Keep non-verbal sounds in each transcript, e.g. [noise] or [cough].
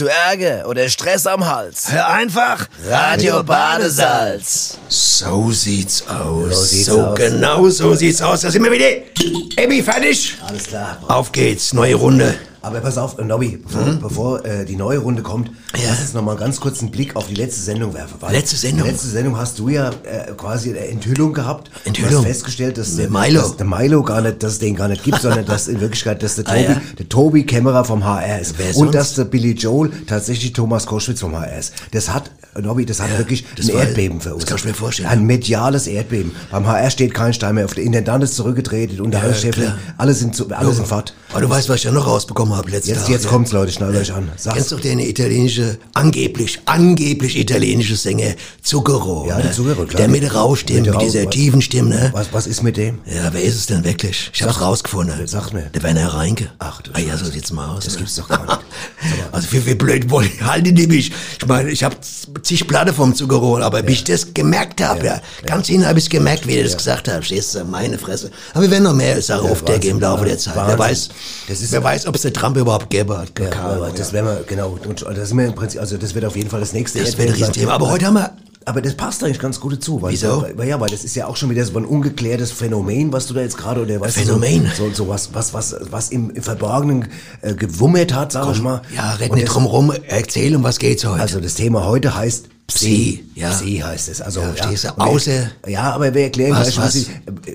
Du Ärger oder Stress am Hals? Hör einfach Radio Badesalz. So sieht's aus. So sieht's so aus. genau so sieht's aus. Da sind wir wieder. Emmy, fertig? Alles klar. Auf geht's, neue Runde. Aber pass auf, äh, Nobby, bevor, bevor äh, die neue Runde kommt, Ja. lass uns noch mal ganz kurz einen Blick auf die letzte Sendung werfen. Letzte Sendung? Die letzte Sendung hast du ja äh, quasi eine Enthüllung gehabt. Enthüllung? Du hast festgestellt, dass, Der der Milo. dass der Milo gar nicht, dass es den gar nicht gibt, sondern dass in Wirklichkeit, dass der [laughs] Ah, Tobi, ja? der Tobi Kämmerer vom HR ist. Wer Und sonst? dass der Billy Joel tatsächlich Thomas Koschwitz vom HR ist. Das hat, äh, Nobby, das hat Ja, wirklich das ein Erdbeben das verursacht. kann ich mir vorstellen. Ein mediales Erdbeben. Beim HR steht kein Stein mehr auf. Der Intendant ist zurückgetreten, die Unterhaltungschefin, klar. alle sind, zu, alle sind fort. Aber du weißt, was ich ja noch rausbekommen habe letztes Jetzt, Tag. jetzt ja? kommt's, Leute, schnallt euch an. Sag's. Kennst du doch den italienische, angeblich, angeblich italienische Sänger Zucchero? Ja, ne? der Zucchero, klar. Der mit der Rauchstimme, Mit mit, der dieser was- tiefen Stimme, ne? Was, was ist mit dem? Ja, wer ist es denn wirklich? Ich hab's rausgefunden. Sag mir. Der Werner Reinke. Ach, du Ah ja, so sieht's mal aus. Das ne? gibt's doch gar nicht. [laughs] Also wie, wie blöd wollen halten die mich? Ich meine, ich habe zig Platte vom Zucchero, aber bis ich das gemerkt habe, ja, ganz hinten habe ich gemerkt, wie er das gesagt hat. Stehst du, meine Fresse. Aber wir werden noch mehr Sachen aufdecken im Laufe der Zeit. Wer Wahnsinn. weiß, Das ist- wer weiß, ob es der Trump überhaupt gäbe hat. Ja, Ahnung, das ja. werden wir, genau, und das ist mir im Prinzip, also das wird auf jeden Fall das nächste Das wird ein. Riesenthema. Aber heute haben wir Aber das passt eigentlich ganz gut dazu. Weil, Wieso? Weil, ja, weil das ist ja auch schon wieder so ein ungeklärtes Phänomen, was du da jetzt gerade, oder weißt Phänomen? so, so, so was, was, was, was im, im Verborgenen äh, gewummert hat, sag ich mal. Ja, red Und nicht drum rum, erzähl, um was geht's heute. Also das Thema heute heißt Psi, ja. Psi heißt es. Also, Ja, verstehst du? Außer- Ja, aber wir erklären Was, gleich, was, was? ich,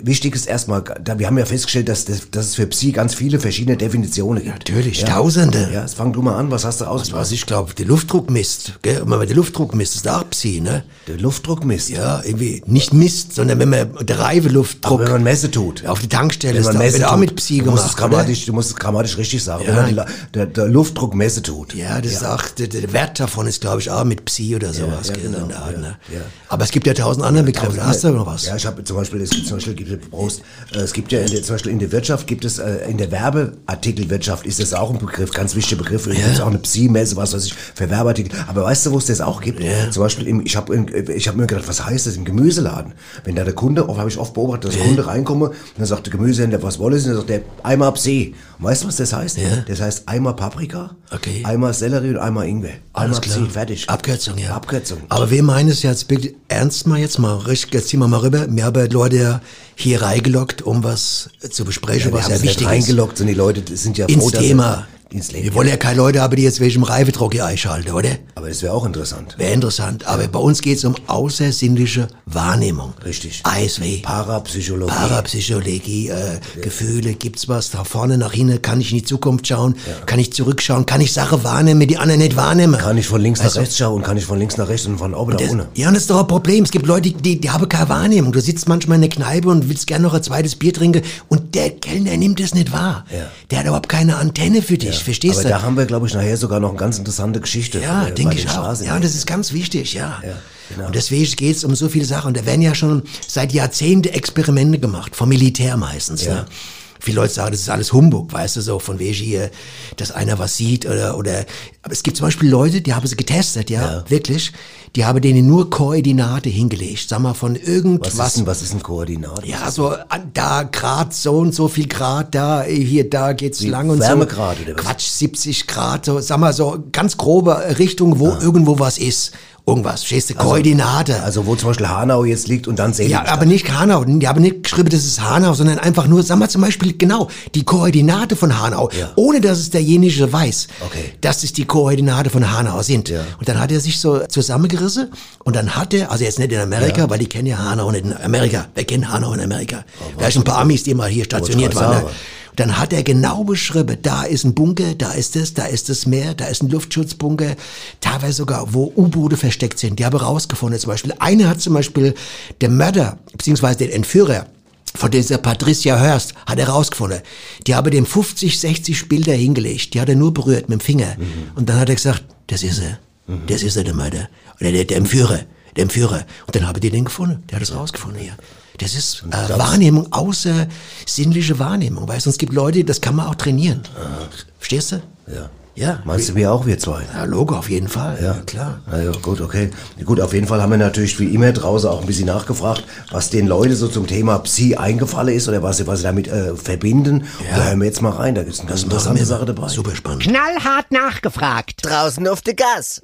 wichtig ist erstmal, da, wir haben ja festgestellt, dass, das, dass es für Psi ganz viele verschiedene Definitionen gibt. Natürlich, ja. Tausende. Ja, jetzt fang du mal an, was hast du aus? Was ich glaube, der Luftdruck misst, gell? Und wenn man den Luftdruck misst, ist auch Psi, ne? Der Luftdruck misst. Ja, irgendwie nicht misst, sondern wenn man der Reifeluftdruck Wenn man Messe tut. auf die Tankstelle Wenn ist, man Messe auch mit Psi du musst gemacht. es grammatisch, du musst es grammatisch richtig sagen. Ja. Wenn man der, der Luftdruck Messe tut. Ja, das ist auch, der, der Wert davon ist, glaube ich, auch mit Psi oder sowas. Ja, gell, genau, Art, ja, ne? ja. Aber es gibt ja tausend andere Begriffe. Hast du noch was? Ja, ich habe zum Beispiel, es gibt zum Beispiel, gibt es, Prost, äh, es gibt ja in der, zum Beispiel in der Wirtschaft gibt es, äh, in der Werbeartikelwirtschaft ist das auch ein Begriff, ganz wichtiger Begriff. Es gibt auch eine Psi-Messe, was weiß ich, für Werbeartikel. Aber weißt du, wo es das auch gibt? Zum Beispiel, im, ich habe ich hab mir gedacht, was heißt das im Gemüseladen? Wenn da der Kunde, habe ich oft beobachtet, dass der Kunde reinkomme, und dann sagt der Gemüsehändler, was wollen Sie? Und dann sagt der, einmal Psi. Und weißt du, was das heißt? Ja. Das heißt einmal Paprika, Okay. einmal Sellerie und einmal Ingwer. Klar. Psi, fertig. Abkürzung, ja. Abkürzung. Aber wir meinen es jetzt bitte ernst mal jetzt mal, richtig, jetzt ziehen wir mal rüber. Wir haben Leute ja hier reingelockt, um was zu besprechen, wir was ja wichtig ist. reingeloggt, sind die Leute, sind ja froh, Ins Thema. Ins Leben. Wir wollen ja keine Leute haben, die jetzt welchem Reifedruck hier einschalten, oder? Aber das wäre auch interessant. Wäre interessant. Aber bei uns geht es um außersinnliche Wahrnehmung. Richtig. ASW. Parapsychologie. Parapsychologie, äh, Gefühle, gibt's was da vorne nach hinten? Kann ich in die Zukunft schauen? Kann ich zurückschauen? Kann ich Sachen wahrnehmen, die anderen nicht wahrnehmen? kann ich von links nach Also- rechts schauen, kann ich von links nach rechts und von oben nach Das, unten. ja, und das ist doch ein Problem. Es gibt Leute, die, die haben keine Wahrnehmung. Du sitzt manchmal in der Kneipe und willst gerne noch ein zweites Bier trinken und der Kellner nimmt es nicht wahr. Ja. Der hat überhaupt keine Antenne für dich, verstehst Aber du? da haben wir, glaube ich, nachher sogar noch eine ganz interessante Geschichte. Ja, denke den ich auch. Ja, und das ist ganz wichtig, ja. genau. Und deswegen geht es um so viele Sachen. Und da werden ja schon seit Jahrzehnten Experimente gemacht, vom Militär meistens. Ne? Viele Leute sagen, das ist alles Humbug, weißt du, so von wegen hier, dass einer was sieht oder, oder, aber es gibt zum Beispiel Leute, die haben sie getestet, ja, wirklich, die haben denen nur Koordinate hingelegt, sag mal, von was, irgendwas. ist denn, was ist ein Koordinat? Ja, so an- da Grad, so und so viel Grad, da, hier, da geht's lang und Wärmegrad so. oder was? Quatsch, 70 Grad, so, sag mal so ganz grobe Richtung, wo irgendwo was ist. Irgendwas, verstehst du? Koordinate. Also wo zum Beispiel Hanau jetzt liegt und dann Seligenstadt. ja, aber nicht Hanau. Die haben nicht geschrieben, das ist Hanau, sondern einfach nur, sag mal zum Beispiel, genau, die Koordinate von Hanau, Ja. ohne dass es derjenige weiß, Okay. dass es die Koordinate von Hanau sind. Ja. Und dann hat er sich so zusammengerissen und dann hat er, also jetzt nicht in Amerika, weil die kennen ja Hanau nicht in Amerika. Wer kennt Hanau in Amerika? Vielleicht ein paar Amis, die mal hier stationiert waren. Ne? Dann hat er genau beschrieben, da ist ein Bunker, da ist das, da ist das Meer, da ist ein Luftschutzbunker, teilweise sogar, wo U-Boote versteckt sind. Die haben rausgefunden zum Beispiel. Eine hat zum Beispiel der Mörder, beziehungsweise den Entführer, von dieser Patricia Hurst hat er rausgefunden. Die habe dem 50, 60 Bilder hingelegt. Die hat er nur berührt mit dem Finger. Und dann hat er gesagt, das ist er. Das ist er, der Mörder. Oder der, der Entführer. Der Entführer. Und dann habe die den gefunden. Der hat es rausgefunden hier. Das ist äh, Wahrnehmung, außer sinnliche Wahrnehmung. Du, es gibt Leute, das kann man auch trainieren. Verstehst du? Ja. Ja. Meinst du wir auch, wir zwei? Ja, Logo, auf jeden Fall. Ja, klar. Na ja, gut, okay. Gut, auf jeden Fall haben wir natürlich wie immer draußen auch ein bisschen nachgefragt, was den Leuten so zum Thema Psi eingefallen ist oder was sie, was sie damit äh, verbinden. Ja. Und da hören wir jetzt mal rein, da ist eine ganz interessante Sache dabei. Super spannend. Knallhart nachgefragt. Draußen auf der Gas.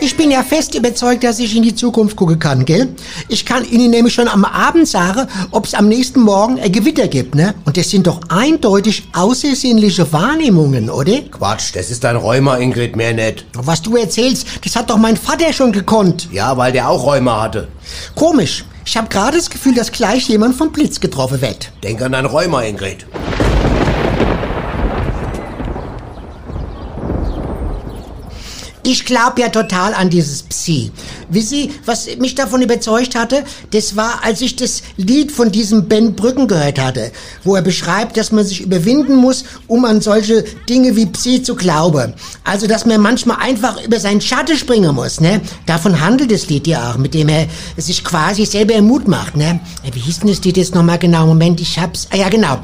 Ich bin ja fest überzeugt, dass ich in die Zukunft gucken kann, gell? Ich kann Ihnen nämlich schon am Abend sagen, ob es am nächsten Morgen ein Gewitter gibt, ne? Und das sind doch eindeutig außersinnliche Wahrnehmungen, oder? Quatsch, das ist dein Rheuma, Ingrid, mehr nicht. Was du erzählst, das hat doch mein Vater schon gekonnt. Ja, weil der auch Rheuma hatte. Komisch. Ich habe gerade das Gefühl, dass gleich jemand vom Blitz getroffen wird. Denk an dein Rheuma, Ingrid. Ich glaube ja total an dieses Psi. Wie Sie, was mich davon überzeugt hatte, das war, als ich das Lied von diesem Ben Brücken gehört hatte, wo er beschreibt, dass man sich überwinden muss, um an solche Dinge wie Psi zu glauben. Also, dass man manchmal einfach über seinen Schatten springen muss, ne? Davon handelt das Lied ja auch, mit dem er sich quasi selber Mut macht, ne? Wie hieß denn das Lied jetzt nochmal genau? Moment, ich hab's, ah ja, genau.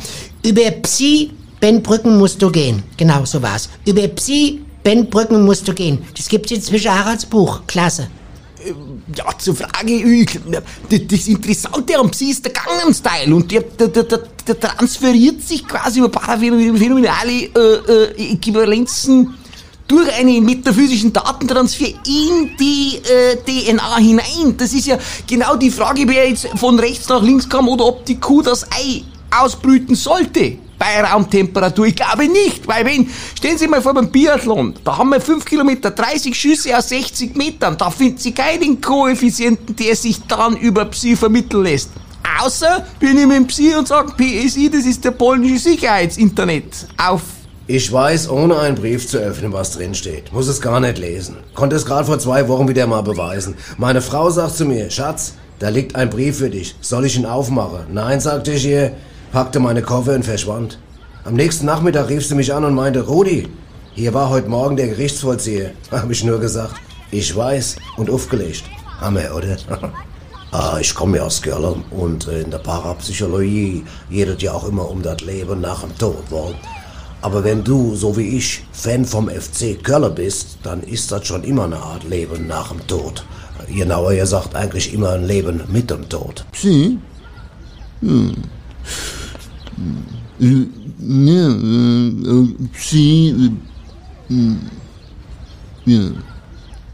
Über Psi, Ben Brücken musst du gehen. Genau, so war's. Über Psi, Ben Brücken musst du gehen. Das gibt's inzwischen auch als Buch. Klasse. Ja, zur Frage, das Interessante am Psi ist der Gangnam Style und der, der, der, der, transferiert sich quasi über paraphänomenale äh, äh, Äquivalenzen durch einen metaphysischen Datentransfer in die äh, DNA hinein. Das ist ja genau die Frage, wer jetzt von rechts nach links kam oder ob die Kuh das Ei ausbrüten sollte. Bei Raumtemperatur? Ich glaube nicht, weil wenn, stellen Sie mal vor beim Biathlon, da haben wir 5 Kilometer, 30 Schüsse aus 60 Metern, da finden Sie keinen Koeffizienten, der sich dann über Psi vermitteln lässt. Außer, wir nehmen Psi und sagen, PSI, das ist der polnische Sicherheitsinternet. Auf Ich weiß, ohne einen Brief zu öffnen, was drin steht. Muss es gar nicht lesen. Konnte es gerade vor zwei Wochen wieder mal beweisen. Meine Frau sagt zu mir, Schatz, da liegt ein Brief für dich. Soll ich ihn aufmachen? Nein, sagte ich ihr, packte meine Koffer und verschwand. Am nächsten Nachmittag rief sie mich an und meinte, Rudi, hier war heute Morgen der Gerichtsvollzieher. [laughs] Hab ich nur gesagt, ich weiß und aufgelegt. Hammer, oder? [laughs] Ah, ich komme ja aus Köln und äh, in der Parapsychologie redet ja auch immer um das Leben nach dem Tod. Wohl. Aber wenn du, so wie ich, Fan vom FC Köln bist, dann ist das schon immer eine Art Leben nach dem Tod. Genauer gesagt eigentlich immer ein Leben mit dem Tod. Psi? Hm. Ja, äh, Psi, ja.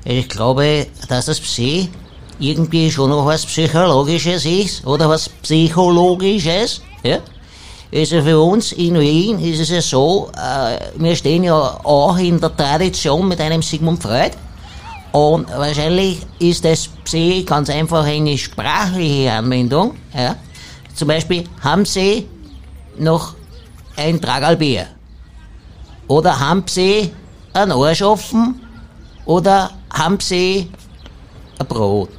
Ich glaube, dass das Psi irgendwie schon noch was Psychologisches ist oder was Psychologisches. Ja? Also für uns in Wien ist es ja so, äh, wir stehen ja auch in der Tradition mit einem Sigmund Freud. Und wahrscheinlich ist das Psi ganz einfach eine sprachliche Anwendung. Ja? Zum Beispiel, haben Sie noch ein Tragalbier? Oder haben Sie einen Arsch offen? Oder haben Sie ein Brot?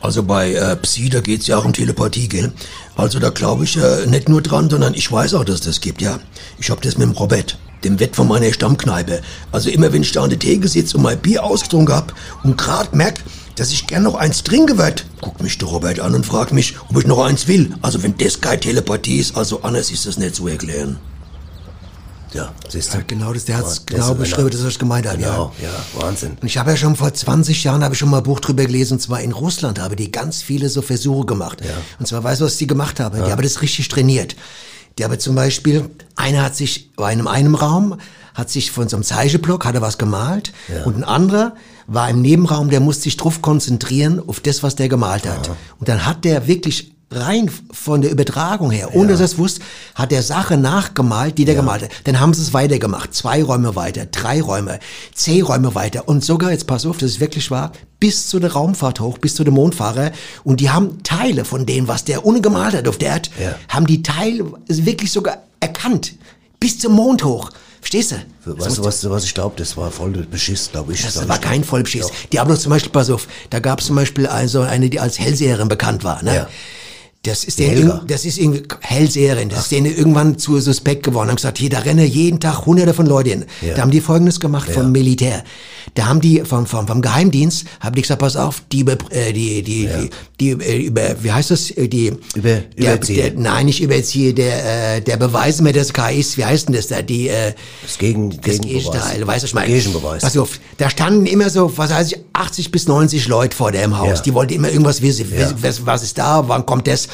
Also bei äh, Psi, da geht's ja auch um Telepathie, gell? Also da glaube ich äh, nicht nur dran, sondern ich weiß auch, dass das gibt, ja. Ich hab das mit dem Robert, dem Wett von meiner Stammkneipe. Also immer wenn ich da an der Theke sitze und mein Bier ausgetrunken hab und grad merk, dass ich gern noch eins trinken werd, guckt mich der Robert an und fragt mich, ob ich noch eins will. Also wenn das keine Telepathie ist, also anders ist das nicht zu erklären. Ja, siehst du? Ja, genau, das, der hat's Ja, genau das- beschrieben, das was ich gemeint habe, Genau, ja. ja, Wahnsinn. Und ich habe ja schon vor 20 Jahren habe ich schon mal ein Buch drüber gelesen, und zwar in Russland habe die ganz viele so Versuche gemacht. Und zwar weißt du, was die gemacht haben? Die haben das richtig trainiert. Die haben zum Beispiel, einer hat sich, war in einem Raum, hat sich von so einem Zeichenblock, hat er was gemalt und ein anderer war im Nebenraum, der musste sich drauf konzentrieren, auf das, was der gemalt hat. Und dann hat der wirklich rein von der Übertragung her, ohne dass er es wusste, hat der Sache nachgemalt, die der gemalt hat. Dann haben sie es weitergemacht. Zwei Räume weiter, drei Räume, zehn Räume weiter. Und sogar, jetzt pass auf, das ist wirklich wahr, bis zu der Raumfahrt hoch, bis zu dem Mondfahrer. Und die haben Teile von dem, was der ohne gemalt hat auf der Erde, Ja. haben die Teile wirklich sogar erkannt. Bis zum Mond hoch. Verstehst du? Weißt du, was, was ich glaube? Das war voll Beschiss, glaube ich. Das war ich kein doch. Vollbeschiss. Doch. Die haben doch zum Beispiel, pass auf, da gab es zum Beispiel also eine, die als Hellseherin bekannt war. Ne? Ja. Das ist denen, das ist irgendwie Hellseherin. Das ist denen irgendwann zu suspekt geworden. Haben gesagt, hier, da rennen jeden Tag hunderte von Leuten. Ja. Da haben die Folgendes gemacht vom Militär. Da haben die vom, vom, vom Geheimdienst, haben die gesagt, pass auf, die über, äh, die, die, die, die, äh, über, wie heißt das, äh, die, Über- der, der, nein, nicht überziehe, der, äh, der Beweis mehr des KIs, wie heißt denn das da, die, äh, Das Gegen, das Gegenbeweis. Gegenteil, weißt du, ich meine? Gegenbeweis. Pass auf, da standen immer so, was weiß ich, 80 bis 90 Leute vor dem Haus. Ja. Die wollten immer irgendwas wissen, was, was ist da, wann kommt das?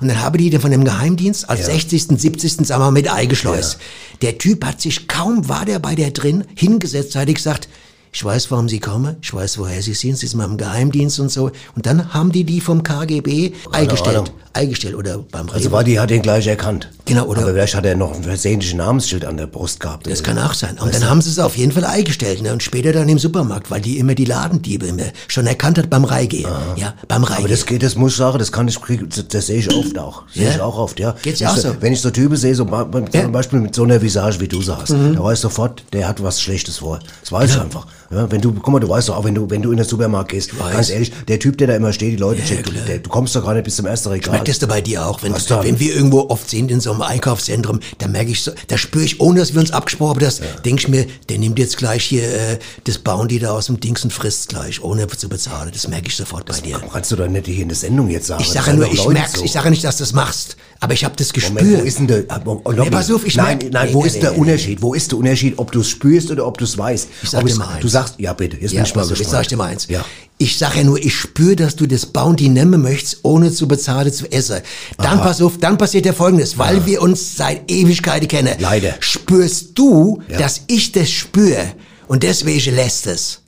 Und dann habe die von dem Geheimdienst als 60., 70., sagen wir mal, mit eingeschleust. Der Typ hat sich, kaum war der bei der drin, hingesetzt, hat gesagt, ich weiß, warum Sie kommen, ich weiß, woher Sie sind, Sie sind mal im Geheimdienst und so. Und dann haben die die vom KGB eingestellt. Ahnung. Eingestellt oder beim Also Rewe. war die, hat ihn gleich erkannt. Genau, oder- Aber vielleicht hat er noch ein versehentliches Namensschild an der Brust gehabt. Das kann auch sein. Und dann haben sie es auf jeden Fall eingestellt. Ne? Und später dann im Supermarkt, weil die immer die Ladendiebe immer schon erkannt hat beim Reingehen. Ja, beim Reingehen. Aber das geht, das muss ich sagen, das kann ich, das, das sehe ich oft auch. Sehe Ja? ich auch oft, ja. Geht's ich auch so? Wenn ich so Typen sehe, so ba- Ja. Mhm. zum Beispiel mit so einer Visage, wie du sie hast, da weiß ich sofort, der hat was Schlechtes vor. Das weiß ich einfach. Ja, wenn du, guck mal, du weißt doch auch, wenn du, wenn du in den Supermarkt gehst, ganz ehrlich, der Typ, der da immer steht, die Leute checkt, du, der, du kommst doch nicht bis zum ersten Regal. Merkt das da bei dir auch, wenn, wenn wir irgendwo oft sind in so einem Einkaufszentrum, da merke ich so, da spüre ich, ohne dass wir uns abgesprochen haben, das denke ich mir, der nimmt jetzt gleich hier äh, das Bounty da aus dem Dings und frisst gleich, ohne zu bezahlen. Das merke ich sofort bei dir. Kannst du doch nicht hier in der Sendung jetzt sagen. Ich Das sage nur, ich merk's, so. ich sage nicht, dass du das machst, aber ich habe das Gespür. Moment, wo ist denn der, ah, oh, oh, Nee, pass auf, ich nein, merk- nein, nee, wo nee, ist der. Unterschied? Wo ist der Unterschied, ob du es spürst oder ob du es weißt? Ich sag dir es- mal eins. Sagst, ja bitte, jetzt Ja, bin ich mal pass auf, jetzt gespannt. sag ich dir mal eins. Ja. Ich sage ja nur, ich spüre, dass du das Bounty nehmen möchtest, ohne zu bezahlen zu essen. Dann pass auf, dann passiert ja Folgendes, weil wir uns seit Ewigkeiten kennen. Leider. Spürst du, Ja. dass ich das spüre und deswegen lässt es.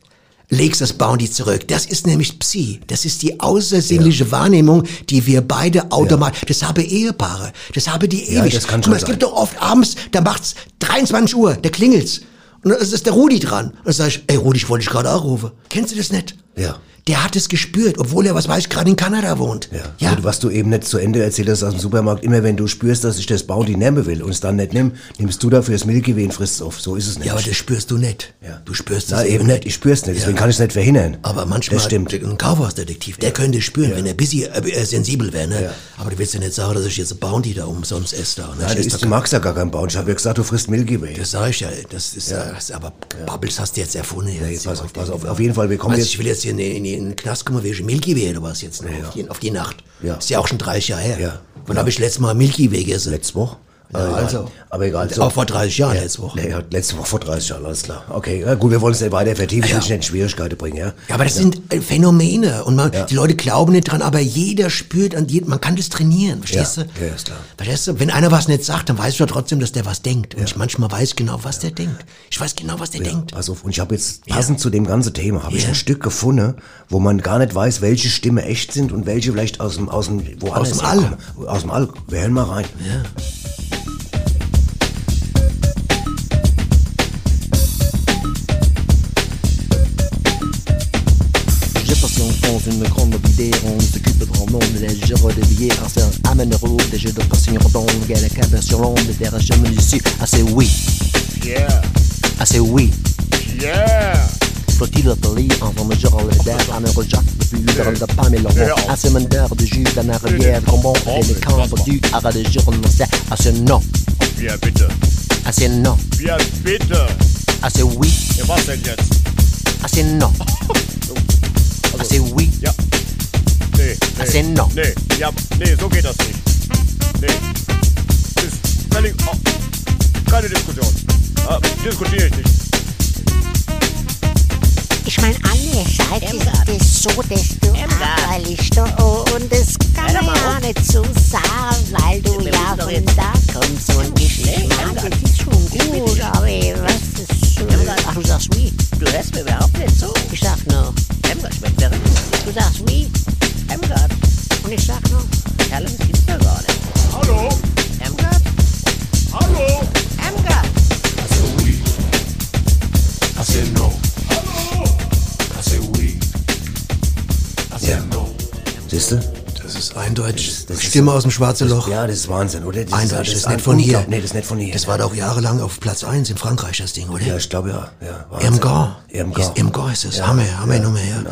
Legst das Bounty zurück. Das ist nämlich Psi. Das ist die außersinnliche Wahrnehmung, die wir beide automatisch, das haben Ehepaare. Das haben die Ja, ewig. das kann Guck mal, es gibt doch oft abends, da macht's 23 Uhr, da klingelt's. Und dann ist der Rudi dran. Und dann sag ich, ey Rudi, ich wollte dich gerade anrufen. Kennst du das nicht? Ja. Der hat es gespürt, obwohl er, was weiß ich, gerade in Kanada wohnt. Ja. ja. Und was du eben nicht zu Ende erzählt hast aus dem Supermarkt, immer wenn du spürst, dass ich das Bounty nehmen will und es dann nicht nimm, nimmst du dafür das Milky Way und frisst es auf. So ist es nicht. Ja, aber das spürst du nicht. Ja. Du spürst es eben nicht. Ich spür's nicht. Deswegen kann ich es nicht verhindern. Aber manchmal, Das stimmt. ein Kaufhausdetektiv, der könnte spüren, wenn er busy, äh, äh, sensibel wäre. Ne? Ja. Aber du willst ja nicht sagen, dass ich jetzt ein Bounty da umsonst esse. Da, ne? Nein, Ich du, magst ja gar keinen Bounty. Ich habe ja gesagt, du frisst Milky Way. Das sag ich ja, das ist, ja. das, aber Bubbles hast du jetzt erfunden. Ja, jetzt. jetzt pass auf, pass auf. Auf jeden Fall, wir kommen Also jetzt... ich will jetzt hier in, in, in den Knast kommen, wegen Milky Way oder was jetzt noch, auf, die, auf die Nacht. Ja. Ist ja auch schon 30 Jahre her. Ja. Wann habe ich letztes Mal Milky Way gegessen? Letzte Woche? Ja, Aber egal. also. Aber egal. Auch vor 30 Jahren letzte Woche. Ja, letzte Woche vor 30 Jahren, alles klar. Okay, ja, gut, wir wollen es nicht weiter vertiefen, ich Ja. will dich nicht in Schwierigkeiten bringen, ja? Ja, aber das sind äh, Phänomene und man, Ja. die Leute glauben nicht dran, aber jeder spürt an jedem, man kann das trainieren, verstehst Ja, du? ja, ist klar. Verstehst du? Wenn einer was nicht sagt, dann weißt du ja trotzdem, dass der was denkt. Und ich manchmal weiß genau, was der denkt. Ich weiß genau, was der denkt. Also, und ich habe jetzt, passend zu dem ganzen Thema, habe ich Ja. ein Stück gefunden, wo man gar nicht weiß, welche Stimme echt sind und welche vielleicht aus dem, aus dem, woanders Aus dem All. Aus dem All. Wir hören mal rein. Ja. une grande idée, on s'occupe de monde, les de billets, anciens amèneront des jeux de passion, donc à la sur l'onde, des rachements ici, assez oui. Yeah. Ah, assez oui. Yeah. Faut-il le en forme de le d'air, en un le plus libre de pas m'éloigner, un de jus, d'un arrière, combo, élégant, foutu, à des jours, on sait, assez non. Bien. Assez non. Bien. Assez oui. Assez non. [laughs] assez non, assez oui, Ja. Nee, nee. assez non. Nee, ja, nee, so geht das nicht. Nee. Ist völlig. Oh, keine Diskussion. Ah, diskutiere ich nicht. Ich meine, andererseits ist es so, dass du arbeitest und das kann man ja nicht so sagen, weil du ja von da kommst und ich meine, das ist schon gut, aber was ist so... Ach, du sagst wie? Du hörst mir überhaupt nicht zu. Ich sag nur, Verrückt. du sagst wie? Emgard, Und ich sag nur, Kerl, das gibt's doch gar nicht. Hallo? Emgard, Hallo? Emgard. Siehst du? Das ist eindeutig. Das ist Stimme so- aus dem schwarzen das, Loch. Ja, das ist Wahnsinn, oder? Das Eindeutig, das ist ein nicht von hier. Nee, das ist nicht von hier. Das war doch jahrelang auf Platz 1 in Frankreich, das Ding, oder? Ja, ich glaube ja. ja Wahnsinn. Irmgard. Irmgard. Ist- Irmgard ist es. Ja, Hammer, Hammer ja, Nummer, ja. genau.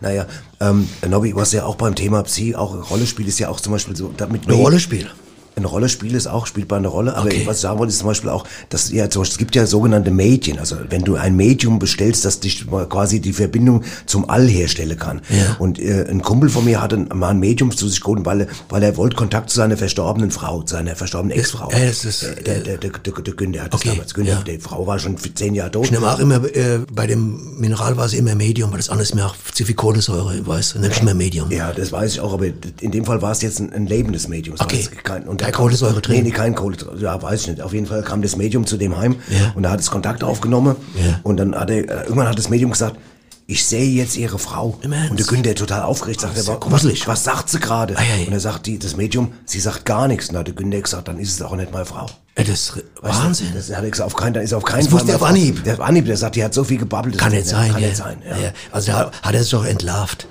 Naja, ähm, Nobby, was ja auch beim Thema Psi auch Rolle spielt, ist ja auch zum Beispiel so, damit Eine Rolle spielt. Eine Rolle spielt es auch, spielt bei eine Rolle. Aber Okay. was ich sagen wollte, ist zum Beispiel auch, dass ja zum Beispiel, es gibt ja sogenannte Medien. Also wenn du ein Medium bestellst, das dich quasi die Verbindung zum All herstellen kann. Ja. Und äh, ein Kumpel von mir hatte mal ein Medium zu sich geholt, weil er, weil er wollte Kontakt zu seiner verstorbenen Frau, zu seiner verstorbenen Ex-Frau. ja, das ist, der, der, der, der, der, Günther hat das Okay, damals. Günther, ja. die Frau war schon für zehn Jahre tot. Ich nehme auch immer, äh, bei dem Mineralwasser immer Medium, weil das andere ist mir auch zu viel Kohlensäure, weißt du, nehme ich immer Medium. Ja, das weiß ich auch, aber in dem Fall war es jetzt ein, ein lebendes Medium. Es war Okay. Kein, und da Kohlensäure drin? Nee, nee, kein Kohlensäure. Ja, weiß ich nicht. Auf jeden Fall kam das Medium zu dem heim Ja. und da hat es Kontakt aufgenommen Ja. und dann hat er, äh, irgendwann hat das Medium gesagt, ich sehe jetzt ihre Frau. Und der Günther total aufgeregt, sagt Das er, ja was, was sagt sie gerade? Und er sagt, die, das Medium, sie sagt gar nichts. Und dann hat der Günther gesagt, dann ist es auch nicht meine Frau. Das ist Weißt Wahnsinn. Du, das hat er gesagt, auf keinen, dann ist auf keinen Das wusste auf meine Frau. Anhieb. Der Anhieb, der sagt, die hat so viel gebabbelt. das kann nicht sein. Kann ja. nicht sein, ja. Ja, Also da hat er es doch entlarvt.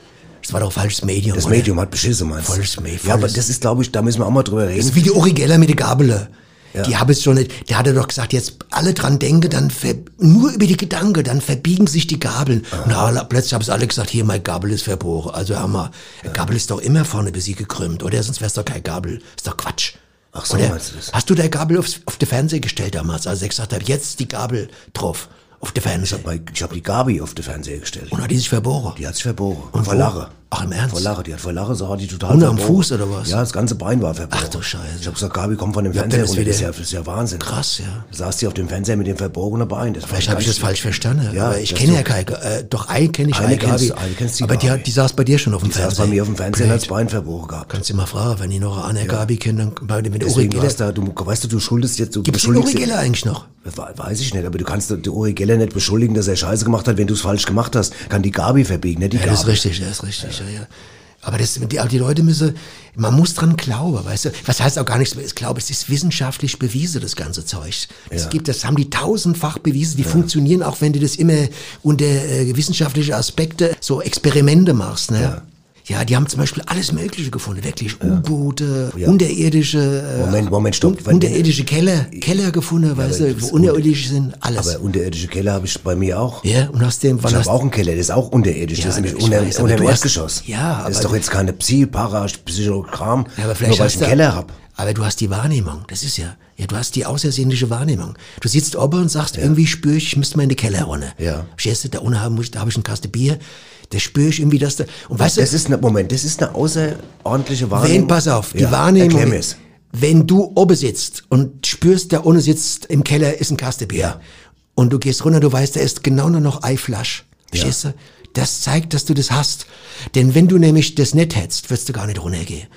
Das war doch falsches Medium. Das oder? Medium hat beschissen, meinst du? Volles Me- Ja, aber das ist, glaube ich, da müssen wir auch mal drüber reden. Das ist wie die Uri Geller mit der Gabele. Ja. Die haben es schon nicht, der hatte doch gesagt, jetzt alle dran denken, dann ver, nur über die Gedanken, dann verbiegen sich die Gabeln. Und alle, plötzlich haben es alle gesagt, hier, meine Gabel ist verbogen. Also mal, eine Gabel ist doch immer vorne bis sie gekrümmt, oder? Sonst wär's doch kein Gabel. Ist doch Quatsch. Ach so, oder? meinst du das? Hast du der Gabel aufs, auf den Fernseher gestellt damals, als ich gesagt habe, jetzt die Gabel drauf, auf den Fernseher. Ich habe die Gabi auf den Fernseher gestellt. Und hat die sich verbogen. Die hat sich verbogen. Und vor wo? Ach, im Ernst? Vor Lache. Die hat vor Lache, so hat die total Unter am. Fuß oder was? Ja, das ganze Bein war verbogen. Ach du Scheiße. Ich habe gesagt, Gabi, komm von dem Ja, Fernseher runter. Das ist, ja, das ist ja Wahnsinn. Krass, ja. Da saß die auf dem Fernseher mit dem verbogenen Bein. Das Vielleicht habe ich das falsch verstanden. Ja, aber ich kenne ja keine. Äh, doch eine kenne ich, Eine eine Gabi. eine kennst die aber die, die saß bei dir schon auf dem Die saß Fernseher. bei mir auf dem Fernseher und hat das Blöd. Bein verbogen gehabt. Kannst du mal fragen, wenn die noch eine Gabi kennen, dann bei dem mit Uri Geller. da, du, weißt du, du schuldest jetzt, du Gibt es den Uri Geller eigentlich noch? We- Weiß ich nicht, aber du kannst den Uri Geller nicht beschuldigen, dass er Scheiße gemacht hat, wenn du es falsch gemacht hast. Kann die Gabi verbiegen, nicht die Ja, Gabi. das ist richtig, das ist richtig, ja, ja. Aber das, die, die Leute müssen, man muss dran glauben, weißt du. Was heißt auch gar nichts, ich glaube, es ist wissenschaftlich bewiesen, das ganze Zeug. Es gibt, das haben die tausendfach bewiesen, die funktionieren, auch wenn du das immer unter äh, wissenschaftliche Aspekte, so Experimente machst, ne. Ja. Die haben zum Beispiel alles Mögliche gefunden, wirklich U-Boote, unterirdische, äh, Moment, Moment, stopp. un- unterirdische Keller, Keller gefunden, weißt aber du, wo das unterirdisch sind, alles. Aber unterirdische Keller habe ich bei mir auch. ja, und aus dem, wann Ich hast habe auch einen Keller, der ist auch unterirdisch. Ja, das ist nämlich ich unter, weiß, unter dem hast- Erdgeschoss. Ja, Das aber ist doch jetzt keine Psi, Para, Psychogramm, Ja, aber nur vielleicht weil hast ich einen Keller hab. Aber du hast die Wahrnehmung, das ist ja, ja, du hast die außersinnliche Wahrnehmung. Du sitzt oben und sagst, irgendwie spüre ich, ich müsste mal in den Keller runter. Ja. Verstehst du, da unten habe ich, da habe ich einen Kasten Bier, da spüre ich irgendwie, dass da, und weißt du, Das ist eine, Moment, das ist eine außerordentliche Wahrnehmung. wenn, pass auf, die Ja, Wahrnehmung, mir's. wenn du oben sitzt und spürst, da unten sitzt, im Keller ist ein Kasten Bier. Ja. Und du gehst runter, du weißt, da ist genau nur noch Eiflasch. Verstehst du? Das zeigt, dass du das hast. Denn wenn du nämlich das nicht hättest, würdest du gar nicht runtergehen.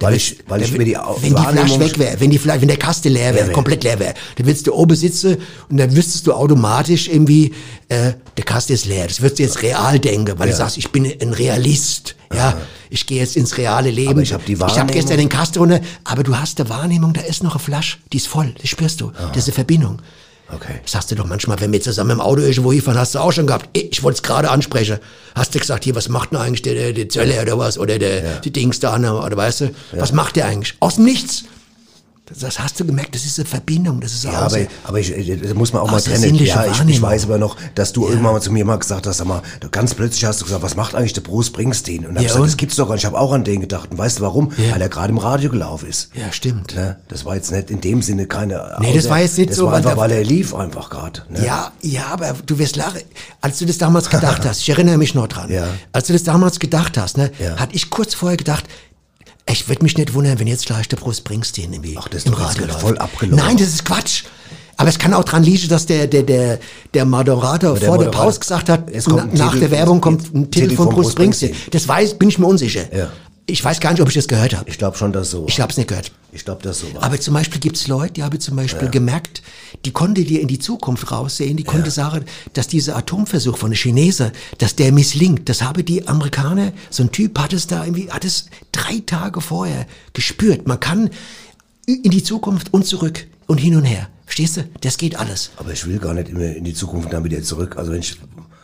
Weil ich- weil ich mir die Wenn die Flasche Wahrnehmung- weg wäre, wenn die Flasche, wenn der Kasten leer wäre, wär. komplett leer wäre, dann würdest du oben sitzen und dann wüsstest du automatisch irgendwie, äh, der Kasten ist leer. Das würdest du jetzt real denken, weil du sagst, ich bin ein Realist. Ja, ich gehe jetzt ins reale Leben. Aber ich hab die Ich habe Wahrnehmung- gestern den Kasten runter, aber du hast eine Wahrnehmung, da ist noch eine Flasche, die ist voll, das spürst du. Das ist eine Verbindung. Okay. Das hast du doch manchmal, wenn wir zusammen im Auto irgendwo hinfahren, hast du auch schon gehabt. Ich wollte es gerade ansprechen. Hast du gesagt, hier, was macht denn eigentlich der, der, der Zöller oder was? Oder der, die Dings da, ne, oder weißt du? Was macht der eigentlich? Aus dem Nichts. Das, hast du gemerkt, das ist eine Verbindung, das ist Ja, aber, aber ich, äh, das muss man auch mal trennen. Ja, ich, ich weiß aber noch, dass du irgendwann mal zu mir mal gesagt hast, sag mal, du ganz plötzlich hast du gesagt, was macht eigentlich der Bruce Springsteen? Und dann hab Ja, ich gesagt, und? das gibt's doch gar nicht. Ich habe auch an den gedacht. Und weißt du warum? Ja. Weil er gerade im Radio gelaufen ist. ja, stimmt. Ne? Das war jetzt nicht in dem Sinne keine. Nee, das war jetzt nicht das so, War einfach, weil er lief einfach gerade. Ne? Ja, ja, aber du wirst lachen. Als du das damals gedacht [laughs] hast, ich erinnere mich noch dran. Ja. Als du das damals gedacht hast, ne, Ja. hatte ich kurz vorher gedacht, ich würde mich nicht wundern, wenn jetzt gleich der Bruce Springsteen irgendwie Ach, das ist im Radio läuft. voll abgelaufen. Nein, das ist Quatsch. Aber es kann auch dran liegen, dass der, der, der, der Moderator der vor der Pause gesagt hat, nach Titel- der Werbung kommt ein Titel, von Bruce Springsteen. Das weiß, bin ich mir unsicher. Ja. Ich weiß gar nicht, ob ich das gehört habe. Ich glaube schon, dass so war. Ich habe es nicht gehört. Ich glaube, dass so war. Aber zum Beispiel gibt's Leute, die haben zum Beispiel gemerkt, die konnte dir in die Zukunft raussehen, die konnte sagen, dass dieser Atomversuch von den Chinesen, dass der misslingt. Das habe die Amerikaner, so ein Typ hat es da irgendwie, hat es drei Tage vorher gespürt. Man kann in die Zukunft und zurück und hin und her. Verstehst du? Das geht alles. aber ich will gar nicht immer in die Zukunft dann wieder zurück. Also wenn ich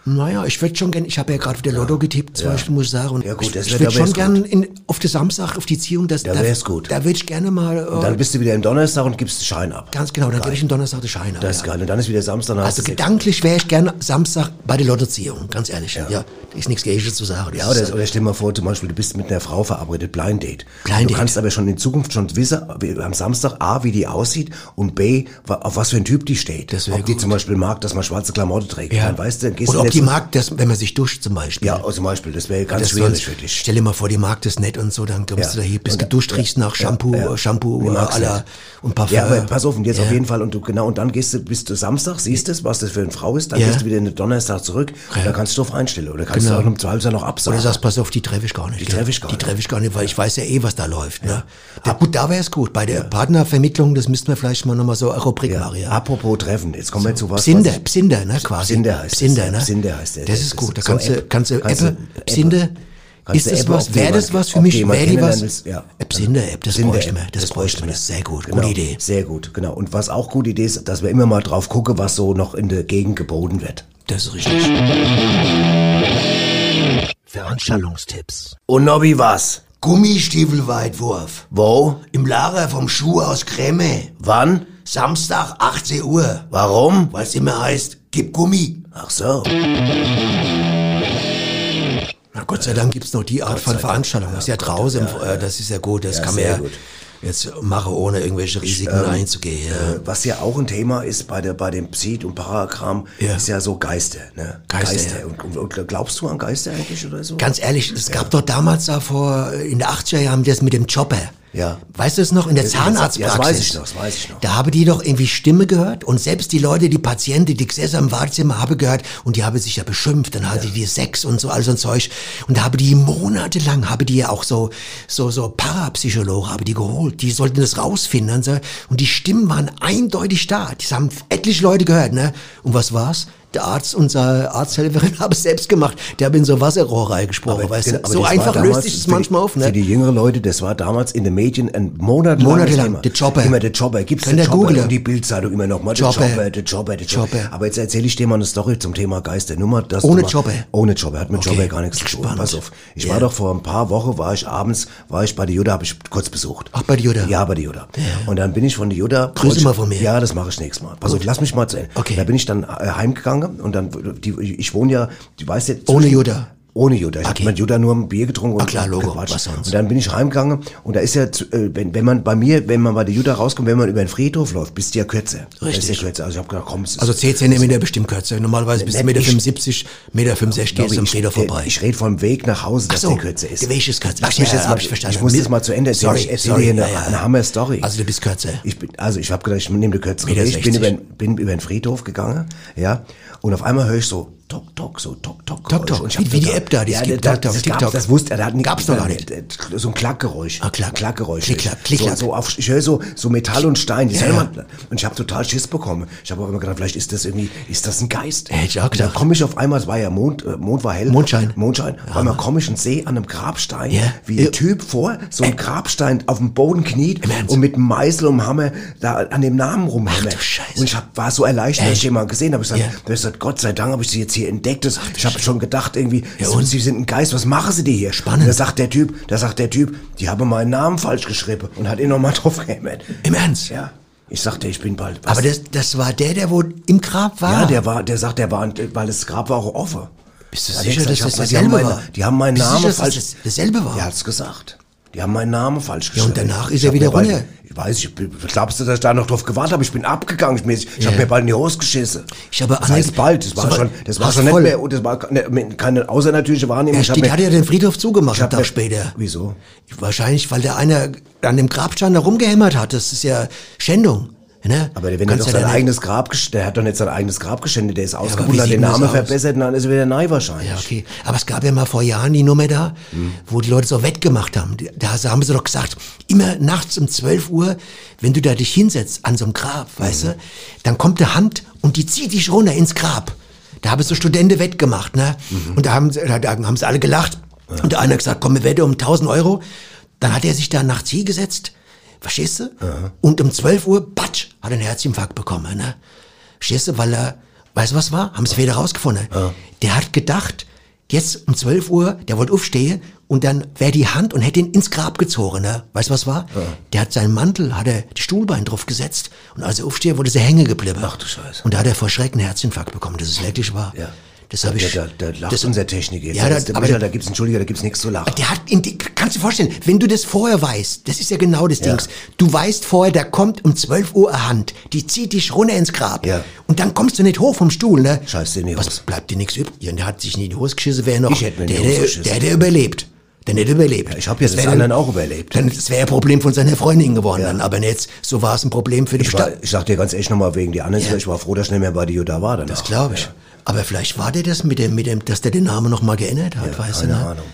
Naja, ich würde schon gern, ich habe ja gerade wieder Lotto getippt, zum Beispiel, muss ich sagen. Und Ja, gut, ich das ich würde schon gern in, auf den Samstag, auf die Ziehung, das, Da wär's gut. Da würde ich gerne mal, äh, Und dann bist du wieder im Donnerstag und gibst den Schein ab. ganz genau, dann gebe ich am Donnerstag den Schein ab, Das ist ja. geil. Und dann ist wieder Samstag. Also gedanklich wäre ich gerne Samstag bei der Lottoziehung, ganz ehrlich. Ja, da ist nichts Geiges zu sagen. Ja, oder, ist, oder stell dir mal vor, zum Beispiel, du bist mit einer Frau verabredet, Blind Date. Blind du Date. kannst aber schon in Zukunft schon wissen, wie- am Samstag A, wie die aussieht und B, auf was für ein Typ die steht. Das ob die gut. zum Beispiel mag, dass man schwarze Klamotten trägt. ja. Dann weißt du, dann gehst du die so- mag, das, wenn man sich duscht zum Beispiel. Ja, zum Beispiel, das wäre ganz Das schwierig sonst- für dich. Stell dir mal vor, die mag das nicht und so, dann kommst Ja. du da hier, bist Und- geduscht, riechst nach ja, Shampoo, ja. Shampoo, Die aller und Parfum. Ja, aber pass auf, und jetzt Ja. auf jeden Fall, und du, genau, und dann gehst du, bist du Samstag, siehst es, was das für eine Frau ist, dann Ja. gehst du wieder in den Donnerstag zurück, Ja. und da kannst du drauf einstellen, oder kannst Genau. du auch um 12 Uhr noch absagen. Oder sagst, pass auf, die treffe ich gar nicht. Die treffe ich gar Die nicht. treffe ich gar nicht, weil ich weiß ja eh, was da läuft. Ne? Da, gut, da wäre es gut. Bei der Partnervermittlung, das müssten wir vielleicht mal nochmal so eine Rubrik ja. machen. Ja. Apropos Treffen, jetzt kommen wir zu was. Psinder, Psinder, ne, quasi. Psinder heißt Psinder, ja. ne? Psinder heißt der. Das Das ist gut. Da ist so kannst du, App. kannst du, Kannst. Kannst Ist das was? Wäre das was für mich? Wäre die was? ja. Eine Psinder-App, das bräuchte man. Das bräuchte man. Das ist sehr gut. Gute Idee. Sehr gut, genau. Und was auch gute Idee ist, dass wir immer mal drauf gucken, was so noch in der Gegend geboten wird. Das ist richtig. Veranstaltungstipps. Und Nobby was? Gummistiefelweitwurf. Wo? Im Lager vom Schuh aus Kremme. Wann? Samstag, 18 Uhr. Warum? Weil es immer heißt, gib Gummi. Ach so. Na Gott sei Dank gibt's noch die Art von Veranstaltung. Das ist ja draußen, äh, das ist ja gut, das Ja, kann man ja gut. jetzt machen, ohne irgendwelche Risiken einzugehen. Ja. Äh, Was ja auch ein Thema ist bei der bei dem Psit und Parakram, Ja. ist ja so Geister, ne? Geister, ja. Und, und, und glaubst du an Geister eigentlich oder so? Ganz ehrlich, es gab doch damals da vor, in den 80er Jahren das mit dem Chopper. Ja. Weißt du es noch? In der Ja, Zahnarztpraxis. das weiß ich noch, das weiß ich noch. Da habe die doch irgendwie Stimme gehört und selbst die Leute, die Patienten, die gesessen am Wartezimmer, habe gehört und die habe sich ja beschimpft, dann hatte die Sex und so all so ein Zeug und da habe die monatelang, habe die ja auch so, so, so Parapsychologe, habe die geholt, die sollten das rausfinden und die Stimmen waren eindeutig da, das haben etliche Leute gehört, ne? Und was war's? Der Arzt, unser Arzthelferin, [laughs] habe es selbst gemacht. Der habe in so Wasserrohr reingesprochen, weißt genau, du? aber So das einfach damals löst sich das manchmal auf, ne? Für die jüngeren Leute, das war damals in den Medien ein monatelanges Monatelang, Thema. der Chopper. Immer der Chopper. Gibt's ihr Chopper googlen. und die Bildzeitung immer noch mal. Der Chopper. Chopper, der Chopper, der Chopper. Chopper. Aber jetzt erzähle ich dir mal eine Story zum Thema Geister. Nur mal, dass Ohne Chopper? Ohne Chopper. Hat mit Okay. Chopper gar nichts zu tun. Pass auf. Ich Ja. war doch vor ein paar Wochen, war ich abends, war ich bei der Juda, habe ich kurz besucht. Ach, bei der Juda? Ja, bei der Juda. Und dann bin ich von der Juda. Grüße mal von mir. Ja, das mache ich nächstes Mal. Pass auf, lass mich mal Ende. Okay. Da bin ich dann äh, heimgegangen und dann, die, ich wohne ja, du weißt ja. Ohne Juda? Ohne Juda. Ich Okay. habe mit Juda nur ein Bier getrunken und Ah, klar, Logo. gequatscht. Was sonst? Und dann bin ich heimgegangen und da ist ja, äh, wenn, wenn man bei mir, wenn man bei der Juda rauskommt, wenn man über den Friedhof läuft, bist du ja kürzer. Das ist Richtig. ja kürzer. Also ich habe gedacht, komm, es ist, Also 10 Zentimeter bestimmt kürzer. Normalerweise bis Nicht- 1,75 Meter, ich- 75, Meter 65 glaub gehst du am ich, Friedhof der- vorbei. Ich rede vom Weg nach Hause, dass so, der kürzer ist. der Weg ist kürzer. Lass Ach mich ja, jetzt mal, ich verstanden. ich muss das mal zu Ende erzählen. Sorry, ich erzähle sorry, hier eine, ja, eine Hammer-Story. Also du bist kürzer. Ich bin, also ich habe gedacht, ich nehme den kürzeren Weg. Ich bin 60. über, bin über den Friedhof gegangen, ja, und auf einmal höre ich so Tok, Tok, so Tok, Tok, Tok, Tok. Und Wie- wie die App da, die ja, gibt, das, das, TikTok. gab's, das wusste er, da Gab's doch gar nicht. So ein Klackgeräusch. Ah, Klack. Klackgeräusch. Klick-Klack, Klick-Klack. So, so auf, ich höre so, so Metall und Stein. Ja, ja. Und ich habe total Schiss bekommen. Ich habe auch immer gedacht, vielleicht ist das irgendwie, ist das ein Geist? Hätte ich auch Und dann gedacht. komme ich auf einmal, es war ja Mond, äh, Mond war hell. Mondschein. Mondschein. Auf einmal komme ich und sehe an einem Grabstein, Ja. wie ein Ja. Typ vor so einem Grabstein auf dem Boden kniet und mit einem Meißel und Hammer da an dem Namen Scheiße. Und ich hab, war so erleichtert, dass ich jemanden gesehen habe. Ich Ja. ja. gesagt, Gott sei Dank habe ich sie jetzt hier entdeckt. Das, ich habe schon gedacht irgendwie, Ja, und? sie sind ein Geist, was machen sie dir hier? Spannend. Da sagt der Typ, da sagt der Typ, die haben meinen Namen falsch geschrieben und hat ihn nochmal [laughs] drauf gehämmert. Im Ernst? Ja. Ich sagte, ich bin bald. was? Aber das, das war der, der wo im Grab war. ja, der war, der sagt, der war, weil das Grab war auch offen. Bist du Ja, sicher, der dass das gesagt, dasselbe war? Die haben meinen Bist Namen sicher, dass falsch. das dasselbe war? Er hat's gesagt. Die haben meinen Namen falsch Ja, geschrieben. und danach ist Ich er wieder bald- runter. Ich weiß, ich glaubst du, dass ich da noch drauf gewartet habe? Ich bin abgegangen. Ich, ich Ja. habe mir bald in die Hose geschissen. Ich habe das heißt bald. Das war So, schon, das war schon nicht mehr, und das war keine, keine außernatürliche Wahrnehmung. Er steht, mir- hat ja den Friedhof zugemacht, ich hab Tag später. Wieso? Wahrscheinlich, weil der eine an dem Grabstein da rumgehämmert hat. Das ist ja Schändung. Ne? Aber wenn er doch ja sein eigenes Grab, der hat doch nicht sein eigenes Grab geschändet, der ist ausgebunden, wie hat den Namen verbessert und dann ist er wieder neu wahrscheinlich. Ja, okay. Aber es gab ja mal vor Jahren die Nummer da, wo die Leute so wettgemacht haben. Da haben sie doch gesagt, immer nachts um 12 Uhr, wenn du da dich hinsetzt an so einem Grab, weißt du, dann kommt eine Hand und die zieht dich runter ins Grab. Da haben so Studenten wettgemacht, ne? Und da haben, sie, da haben sie alle gelacht. Und der eine hat gesagt, komm, wir wetten um 1000 Euro. Dann hat er sich da nachts hingesetzt, verstehst du? Und um 12 Uhr, patsch, hat er einen Herzinfarkt bekommen, ne? Verstehst du, weil er Weißt du, was war? Haben sie wieder rausgefunden. Der hat gedacht, jetzt um 12 Uhr, der wollte aufstehen und dann wäre die Hand und hätte ihn ins Grab gezogen. Ne? Weißt du, was war? Der hat seinen Mantel, hat er die Stuhlbein drauf gesetzt und als er aufsteht, wurde sie hängen geblieben. Ach du Scheiße. Und da hat er vor Schreck einen Herzinfarkt bekommen. Das ist wirklich wahr. Ja. Das habe ich. Da, da, lacht das, unser Technik jetzt. Ja, da, da, aber- Michael, da gibt's, Entschuldigung, da gibt's nichts zu lachen. der hat in die, kannst du dir vorstellen, wenn du das vorher weißt, das ist ja genau das Ja. Dings. Du weißt vorher, da kommt um 12 Uhr eine Hand, die zieht dich runter ins Grab. Ja. Und dann kommst du nicht hoch vom Stuhl, ne? Scheiß dir in die Was bleibt dir nichts übrig? Ja, der hat sich nie in die Hose geschissen, wäre noch. Ich hätte mir der, der, geschissen. der hätte überlebt. Der hätte überlebt. Ich habe jetzt Das das anderen auch überlebt. Dann, das wäre ein Problem von seiner Freundin geworden dann, aber jetzt, so war es ein Problem für die Ich, war, Stadt. ich sag dir ganz ehrlich nochmal wegen die anderen, ich war froh, dass ich nicht mehr bei dir da war. Danach. Das glaube ich. Aber vielleicht war der das mit dem, mit dem, dass der den Namen noch mal geändert hat, weißt du, Keine ne? Ahnung.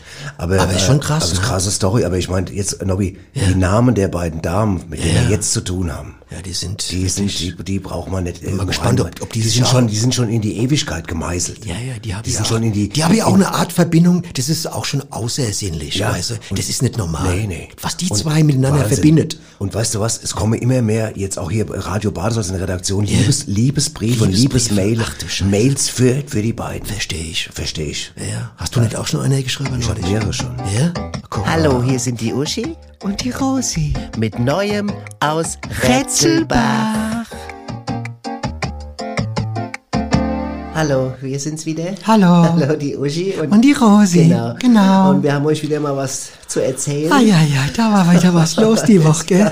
Aber, Aber ist schon krass, Also ist ne? krasse Story, aber ich meine jetzt, Nobby, die Namen der beiden Damen, mit denen wir jetzt zu tun haben, Ja, die sind, die sind, die, die braucht man nicht. irgendwo gespannt, ob- ob die die sind schon, die sind schon in die Ewigkeit gemeißelt. Ja, ja, die haben Die ja sind auch, schon in die- Die haben ja auch in- eine Art Verbindung, das ist auch schon außersinnlich, Ja, weißt du? und- Das ist nicht normal. Nee, nee. Was die Und zwei miteinander Wahnsinn. verbindet. Und weißt du was? Es kommen immer mehr, jetzt auch hier Radio Badesalz in der Redaktion, Liebes, Liebesbriefe und. Liebesmail, Ach. Mails für, für die beiden. Verstehe ich. Verstehe ich. Ja. Hast du nicht auch schon eine geschrieben? Ich mehrere schon. Ja? Guck mal. Hallo, hier sind die Uschi Und die Rosi. mit Neuem aus Rätselbach. Hallo, wir sind's wieder. Hallo. [laughs] Hallo, die Uschi und, Und die Rosi. Genau. Genau. Und wir haben euch wieder mal was zu erzählen. Ah, ja, ja, da war weiter was [laughs] los die Woche, gell?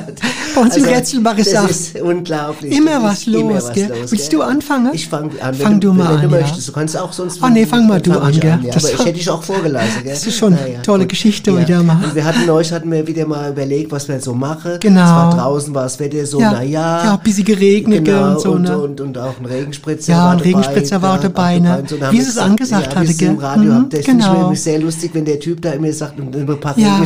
Bei uns Also, Rätselbach ist das ist unglaublich. immer was immer los, was gell? los, Willst du anfangen? Ich fang an. Fang wenn du mal wenn an, du ja. möchtest. Du kannst auch sonst. Oh, nee, fang mal du fang an, gell? Ja, Das aber ich hätte dich auch vorgelassen, gell? Das ist schon tolle gut. Geschichte wieder mal. Und wir hatten euch hatten wir wieder mal überlegt, was wir so machen. Genau. Es war draußen, war das Wetter so, Ja, naja. ja, ein bisschen geregnet, gell, genau, und so, und, ne? und, auch ein Regenspritzer Ja, ein. Regenspritzer war ne? so, dann haben Wie sie es gesagt, angesagt ja, hatte, sie im gell? Radio Mhm, das genau. ist nämlich sehr lustig, wenn der Typ da immer sagt, und ein paar Ja.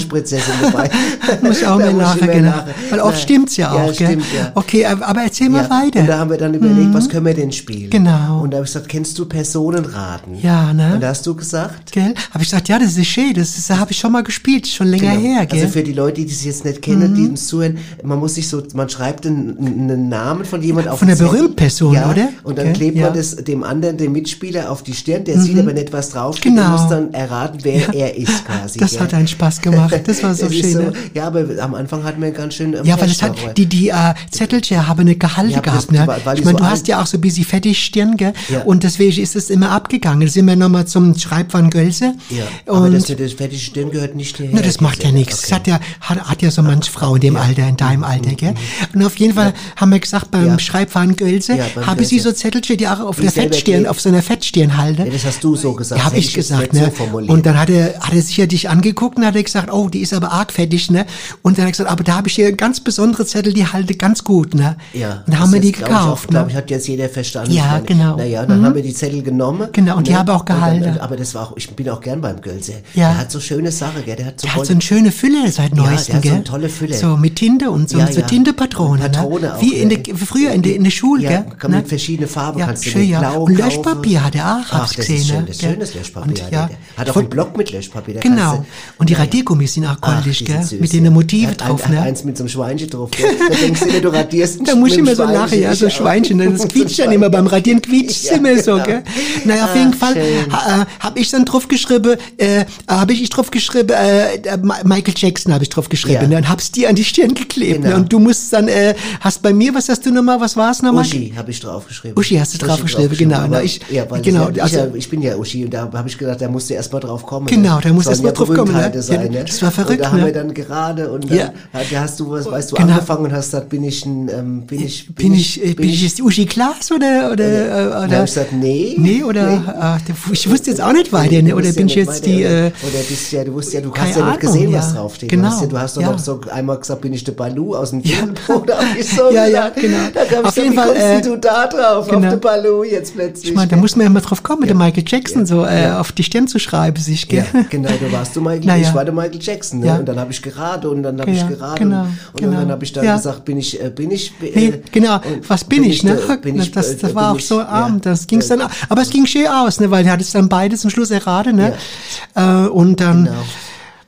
Dabei. [laughs] Muss ich auch mal immer genau. lachen. Weil oft Nein. stimmt's ja auch, ja, gell? Stimmt, ja. Okay, aber erzähl mal Ja, weiter. Und da haben wir dann überlegt, was können wir denn spielen? Genau. Und da habe ich gesagt, kennst du Personenraten? Ja, ne? Und da hast du gesagt? Gell? Habe ich gesagt, ja, das ist schön, das ist- habe ich schon mal gespielt, schon länger Genau. her, gell? Mhm. Also für die Leute, die es jetzt nicht kennen, die uns zuhören, man muss sich so, man schreibt einen, einen Namen von jemand auf Von Zettel. berühmten Person, ja, oder? Und dann Okay, klebt. Mhm. man das dem anderen, dem Mitspieler, auf die Stirn, der sieht aber nicht, was draufsteht, Genau. der muss dann erraten, wer er ist quasi. Das gell? hat einen Spaß gemacht, das war [laughs] so Das schön, ne? Ja, aber am Anfang hatten wir ganz schön ähm, Ja, weil es hat, die, die äh, Zettelchen haben eine Gehalte Ja, gehabt, das- ne? weil- ich meine, so du hast ja auch so ein bisschen Fettigstirn, gell? Ja. Und deswegen ist es immer abgegangen. Da sind wir nochmal zum Schreibwand Gölse. Ja, aber und das mit der fettigen Stirn gehört nicht hierher. Na, das macht ja nichts. Das hat ja, hat, hat ja so manch Frau in dem Alter, in deinem Alter, gell? Und auf jeden Fall haben wir gesagt, beim Mhm. Ja. Schreibfahren Gölse, Ja, habe sie so Zettelchen, die auch auf der Fettstirn. Auf so einer Fettstirn halten. Ja, das hast du so gesagt. Ja, habe ich gesagt, ne? so und dann hat er, hat er sich ja dich angeguckt und hat er gesagt, oh, die ist aber arg fettig, ne? Und dann hat er gesagt, aber da habe ich hier ganz besondere Zettel, die halte ganz gut, ne? Ja, Und da haben wir die ich, gekauft, glaub ne? ich, hat jetzt jeder verstanden. Ja, Ich meine, genau. Naja, dann Mhm. haben wir die Zettel genommen. Genau, und die haben auch dann- gehalten. aber das war auch, ich bin auch gern beim Gölse. Ja. Der hat so schöne Sachen, gell? Der hat so, Der hat so eine schöne Fülle seit Ja, neuestem, der hat so gell? eine tolle Fülle. So mit Tinte und so, Ja, so ja. Tintepatronen, Patrone ne? auch, Wie in ja. der, früher in der, in der Schule, ja, gell? kann ne? mit verschiedene Farben Ja, kannst du schön, mit ja. Blau. Löschpapier hat er auch, hab's das gesehen, ist schön, das ist Gell? schönes Löschpapier. Und, hat ja, der. Hat auch einen Block mit Löschpapier. Genau. du- Und die. Radiergummis sind auch goldig, gell? süß, Mit den. Motiven drauf, ein, ne? Eins mit so einem Schweinchen drauf. gell? Da denkst du dir, du radierst [laughs] Da muss ich immer so lachen, ja, so Ich. Schweinchen, ne? das [laughs] quietscht dann immer beim Radieren, quietscht Ja, immer so, genau. gell? Naja, auf jeden Fall äh, habe ich dann drauf geschrieben, äh, habe ich drauf geschrieben, äh, Michael Jackson habe ich drauf geschrieben, ne? und hab's dir an die Stirn geklebt, ne? Genau. und du musst dann, hast bei mir, was hast du nochmal, was war's nochmal? Uschi habe ich draufgeschrieben. Uschi hast du draufgeschrieben, genau. Aber- ich- ja, weil genau, ja, also- ich, ja, ich bin ja Uschi und da habe ich gedacht, da musst du erst mal drauf kommen. Genau, ne? da musst du erst mal drauf kommen, ne? Berühmtheiten Sein, Ja, ne? das war verrückt, Und da haben ne? wir dann gerade und dann Ja. da hast du was, weißt du, Genau. angefangen und hast gesagt, bin ich ein, ähm, bin ich, Bin ich, äh, bin ich jetzt Uschi Klaas oder, oder, äh, Dann oder? habe ich gesagt, nee. Nee, oder, Äh, ich wusste jetzt auch nicht weiter, ne? Oder bin ja ich jetzt die, äh, oder bist ja, du wusstest ja, du hast ja nicht gesehen, was ja. draufsteht. Genau, Du hast, ja, doch ja. noch so einmal gesagt, bin ich der Balu aus dem Film oder hab ich so [laughs] Ja, ja, genau. Da ich wie Fall, kommst äh, denn du da drauf, genau. auf der Balu jetzt plötzlich? Ich meine, da muss man ja mal drauf kommen, mit dem Michael Jackson so äh, auf die Stirn zu schreiben, sich, gell? Ja, genau, du warst du Michael, [laughs] Naja. ich war der Michael Jackson, ne? Ja. Und dann habe ich gerade und dann habe Ja, ich gerade genau, und, und genau. dann habe ich dann Ja. gesagt, bin ich, äh, bin ich, äh, Nee, genau, was bin, ich, ne? da- bin ich, das äh, das bin war auch ich, so ja. arm, das ging's dann, aber es ging schön aus, ne, weil er hat es dann beide zum Schluss erraten, ne? Äh, und dann,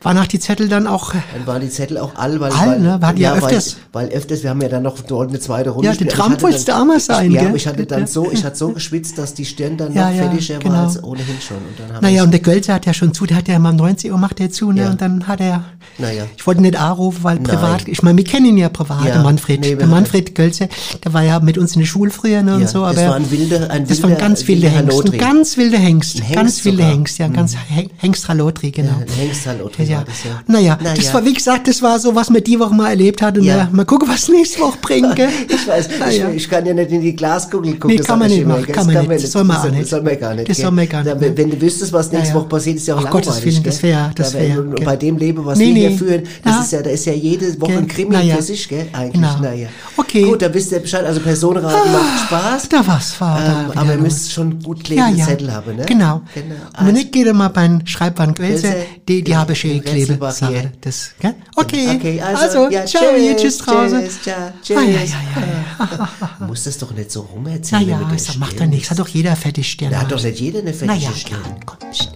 Waren auch die Zettel dann auch... äh, Dann waren die Zettel auch all, weil, All, weil, ne? Hatten ja weil, öfters. weil öfters, wir haben ja dann noch dort eine zweite Runde. Ja, den. Trump wolltest du auch mal sein, ich, Ja, gell? aber ich hatte dann Ja. so, ich hatte so [laughs] geschwitzt, dass die Stirn dann Ja, noch ja, fertiger genau. war als ohnehin schon. Und dann Naja, und der Gölzer hat ja schon zu, der hat ja immer um 90 Uhr macht er zu, ne? Ja. Und dann hat er, Naja. ich wollte nicht anrufen, weil Nein. privat, ich meine, wir kennen ihn ja privat, Ja. der Manfred, Nee, der Manfred Gölzer, der war ja mit uns in der Schule früher, ne? Ja, und so, das aber. war ein wilder- ein das war ein wilder- ganz wilder wilder Hengst, ein ganz wilder Hengst, ganz wilder. Mhm. Hengst, ja, ein ganz He- Hengst Halotri, genau. Ja, Hengst Halotri ja. das, ja. Naja, Naja. das war, wie gesagt, das war so, was wir die Woche mal erlebt hatten. Ja. Ja. Mal gucken, was nächste Woche bringt, [laughs] gell? Ich weiß, Naja. ich, ich kann ja nicht in die Glaskugel gucken. Nee, das kann man ich nicht machen, kann Das man nicht. Das soll man auch das nicht. soll man gar nicht. Das soll man gar nicht, Wenn, du wüsstest, was nächste Ja, ja. Woche passiert, ist ja auch langweilig. Gottes Willen, das wär- das Da wär, und gell? Bei dem Leben, was wir hier führen, das Ja. ist ja, da ist ja jede Woche ein Krimi für sich, gell? Eigentlich, Genau. naja. Okay. Gut, da wisst ihr Bescheid. Also Personenraten macht Spaß. Da was war da Ähm, aber ihr müsst schon gut klebende Zettel haben, ne? Genau. Genau. Und wenn nicht, geht ihr mal beim Schreibband Quälse, die, die habe ich hier klebe. Ich Das, gell? Okay. Okay, also, also, ja, ciao, ihr, tschüss draußen. Tschüss, ciao, Ah, tschüss. ja, ja, ja. [laughs] [laughs] Du musst das doch nicht so rumerzählen. Naja, mit der das macht ja nichts. Hat doch jeder fette Stirn. Da hat doch nicht jeder eine fettige Naja, Stirn. klar, komm, pst.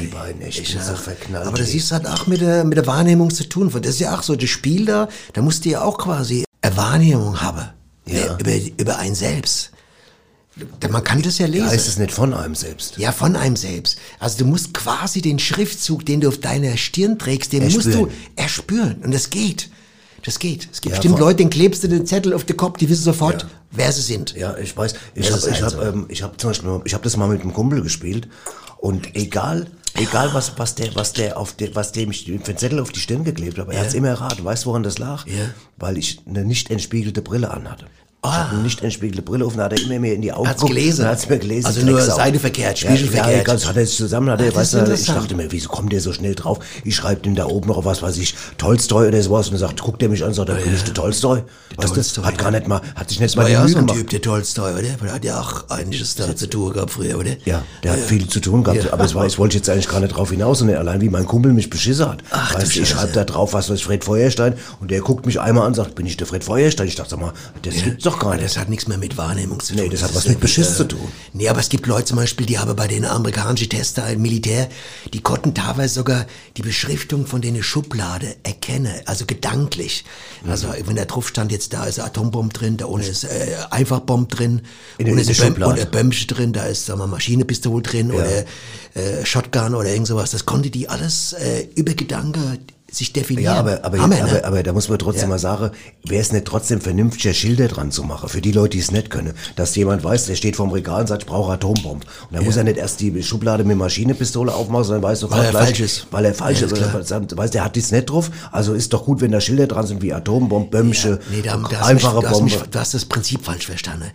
Die beiden, echt, ich bin so verknallt. Aber das ist halt auch mit der, mit der Wahrnehmung zu tun. Das ist ja auch so, das Spiel da, da musst du ja auch quasi eine Wahrnehmung haben. Ja. Über, über ein selbst. Man kann das ja lesen. Da ist es nicht von einem selbst. Ja, von einem selbst. Also du musst quasi den Schriftzug, den du auf deiner Stirn trägst, den musst Erspüren. du erspüren. Und das geht. Das geht. Es gibt Ja, bestimmt Leute, denen klebst du den Zettel auf den Kopf, die wissen sofort, Ja. wer sie sind. Ja, ich weiß. Ich habe ich hab, ähm, ich hab zum Beispiel, ich habe das mal mit einem Kumpel gespielt und egal, egal was, was der, was der auf der, was dem ich einen Zettel auf die Stirn geklebt habe, er hat's immer erraten. Weißt du, woran das lag? Ja. Weil ich eine nicht entspiegelte Brille anhatte. Ich hatte nicht entspiegelte Brille auf hat er immer mehr in die Augen Ah. Hat's geguckt gelesen? hat's mir gelesen. Also nur. Seite verkehrt, Ja, spiegelverkehrt. Ja, ganz hat er sich zusammen, hat Ah, er, das weißt du, ich dachte mir, wieso kommt der so schnell drauf? Ich schreibe dem da oben noch was, weiß ich, Tolstoi oder sowas und er sagt, guckt er mich an sagt, bin ich der Tolstoi. Weißt Tolstoi, hat gar nicht mal, hat sich nicht mal ja Mühe so ein gemacht. Typ, der Tolstoi, oder? Der hat ja auch einiges da zu tun gehabt früher, oder? Ja, der hat viel zu tun gehabt, Ja. aber es war, ich wollte jetzt eigentlich gar nicht drauf hinaus, sondern allein wie mein Kumpel mich beschissen hat. Ach, weißt, ich schreibe da drauf, was weiß ich, Fred Feuerstein und der guckt mich einmal an sagt, bin ich der Fred Feuerstein? Ich dachte, sag mal, das gibt's doch gar Aber nicht. das hat nichts mehr mit Wahrnehmung zu tun. Nee, das hat ist was mit Beschiss zu tun. Nee, aber es gibt Leute zum Beispiel, die haben bei den amerikanischen Tester im Militär, die konnten teilweise sogar die Beschriftung von den Schublade erkennen, also gedanklich. Mhm. Also wenn da drauf stand, jetzt da ist eine Atombombe drin, da ohne ist äh, Einfachbombe drin, In ohne ist Böm- Schublade. oder Bömmchen drin, da ist sagen wir, Maschinenpistole drin oder äh, Shotgun oder irgend sowas. Das konnte die alles äh, über Gedanke sich definieren. Ja, aber, aber, Hammer, aber, ne? aber da muss man trotzdem Ja. mal sagen, wäre es nicht trotzdem vernünftiger, Schilder dran zu machen, für die Leute, die es nicht können, dass jemand weiß, der steht vorm Regal und sagt, ich brauche Atombomben. Und dann muss er nicht erst die Schublade mit Maschinenpistole aufmachen, sondern weiß sofort Weil er gleich, falsch ist. Weil er falsch Ja, ist. ist weiß, der hat dies nicht drauf, also ist doch gut, wenn da Schilder dran sind wie Atombomben, Bömmsche, Nee, da, da einfache mich, du, hast Bombe. mich, du hast das Prinzip falsch verstanden.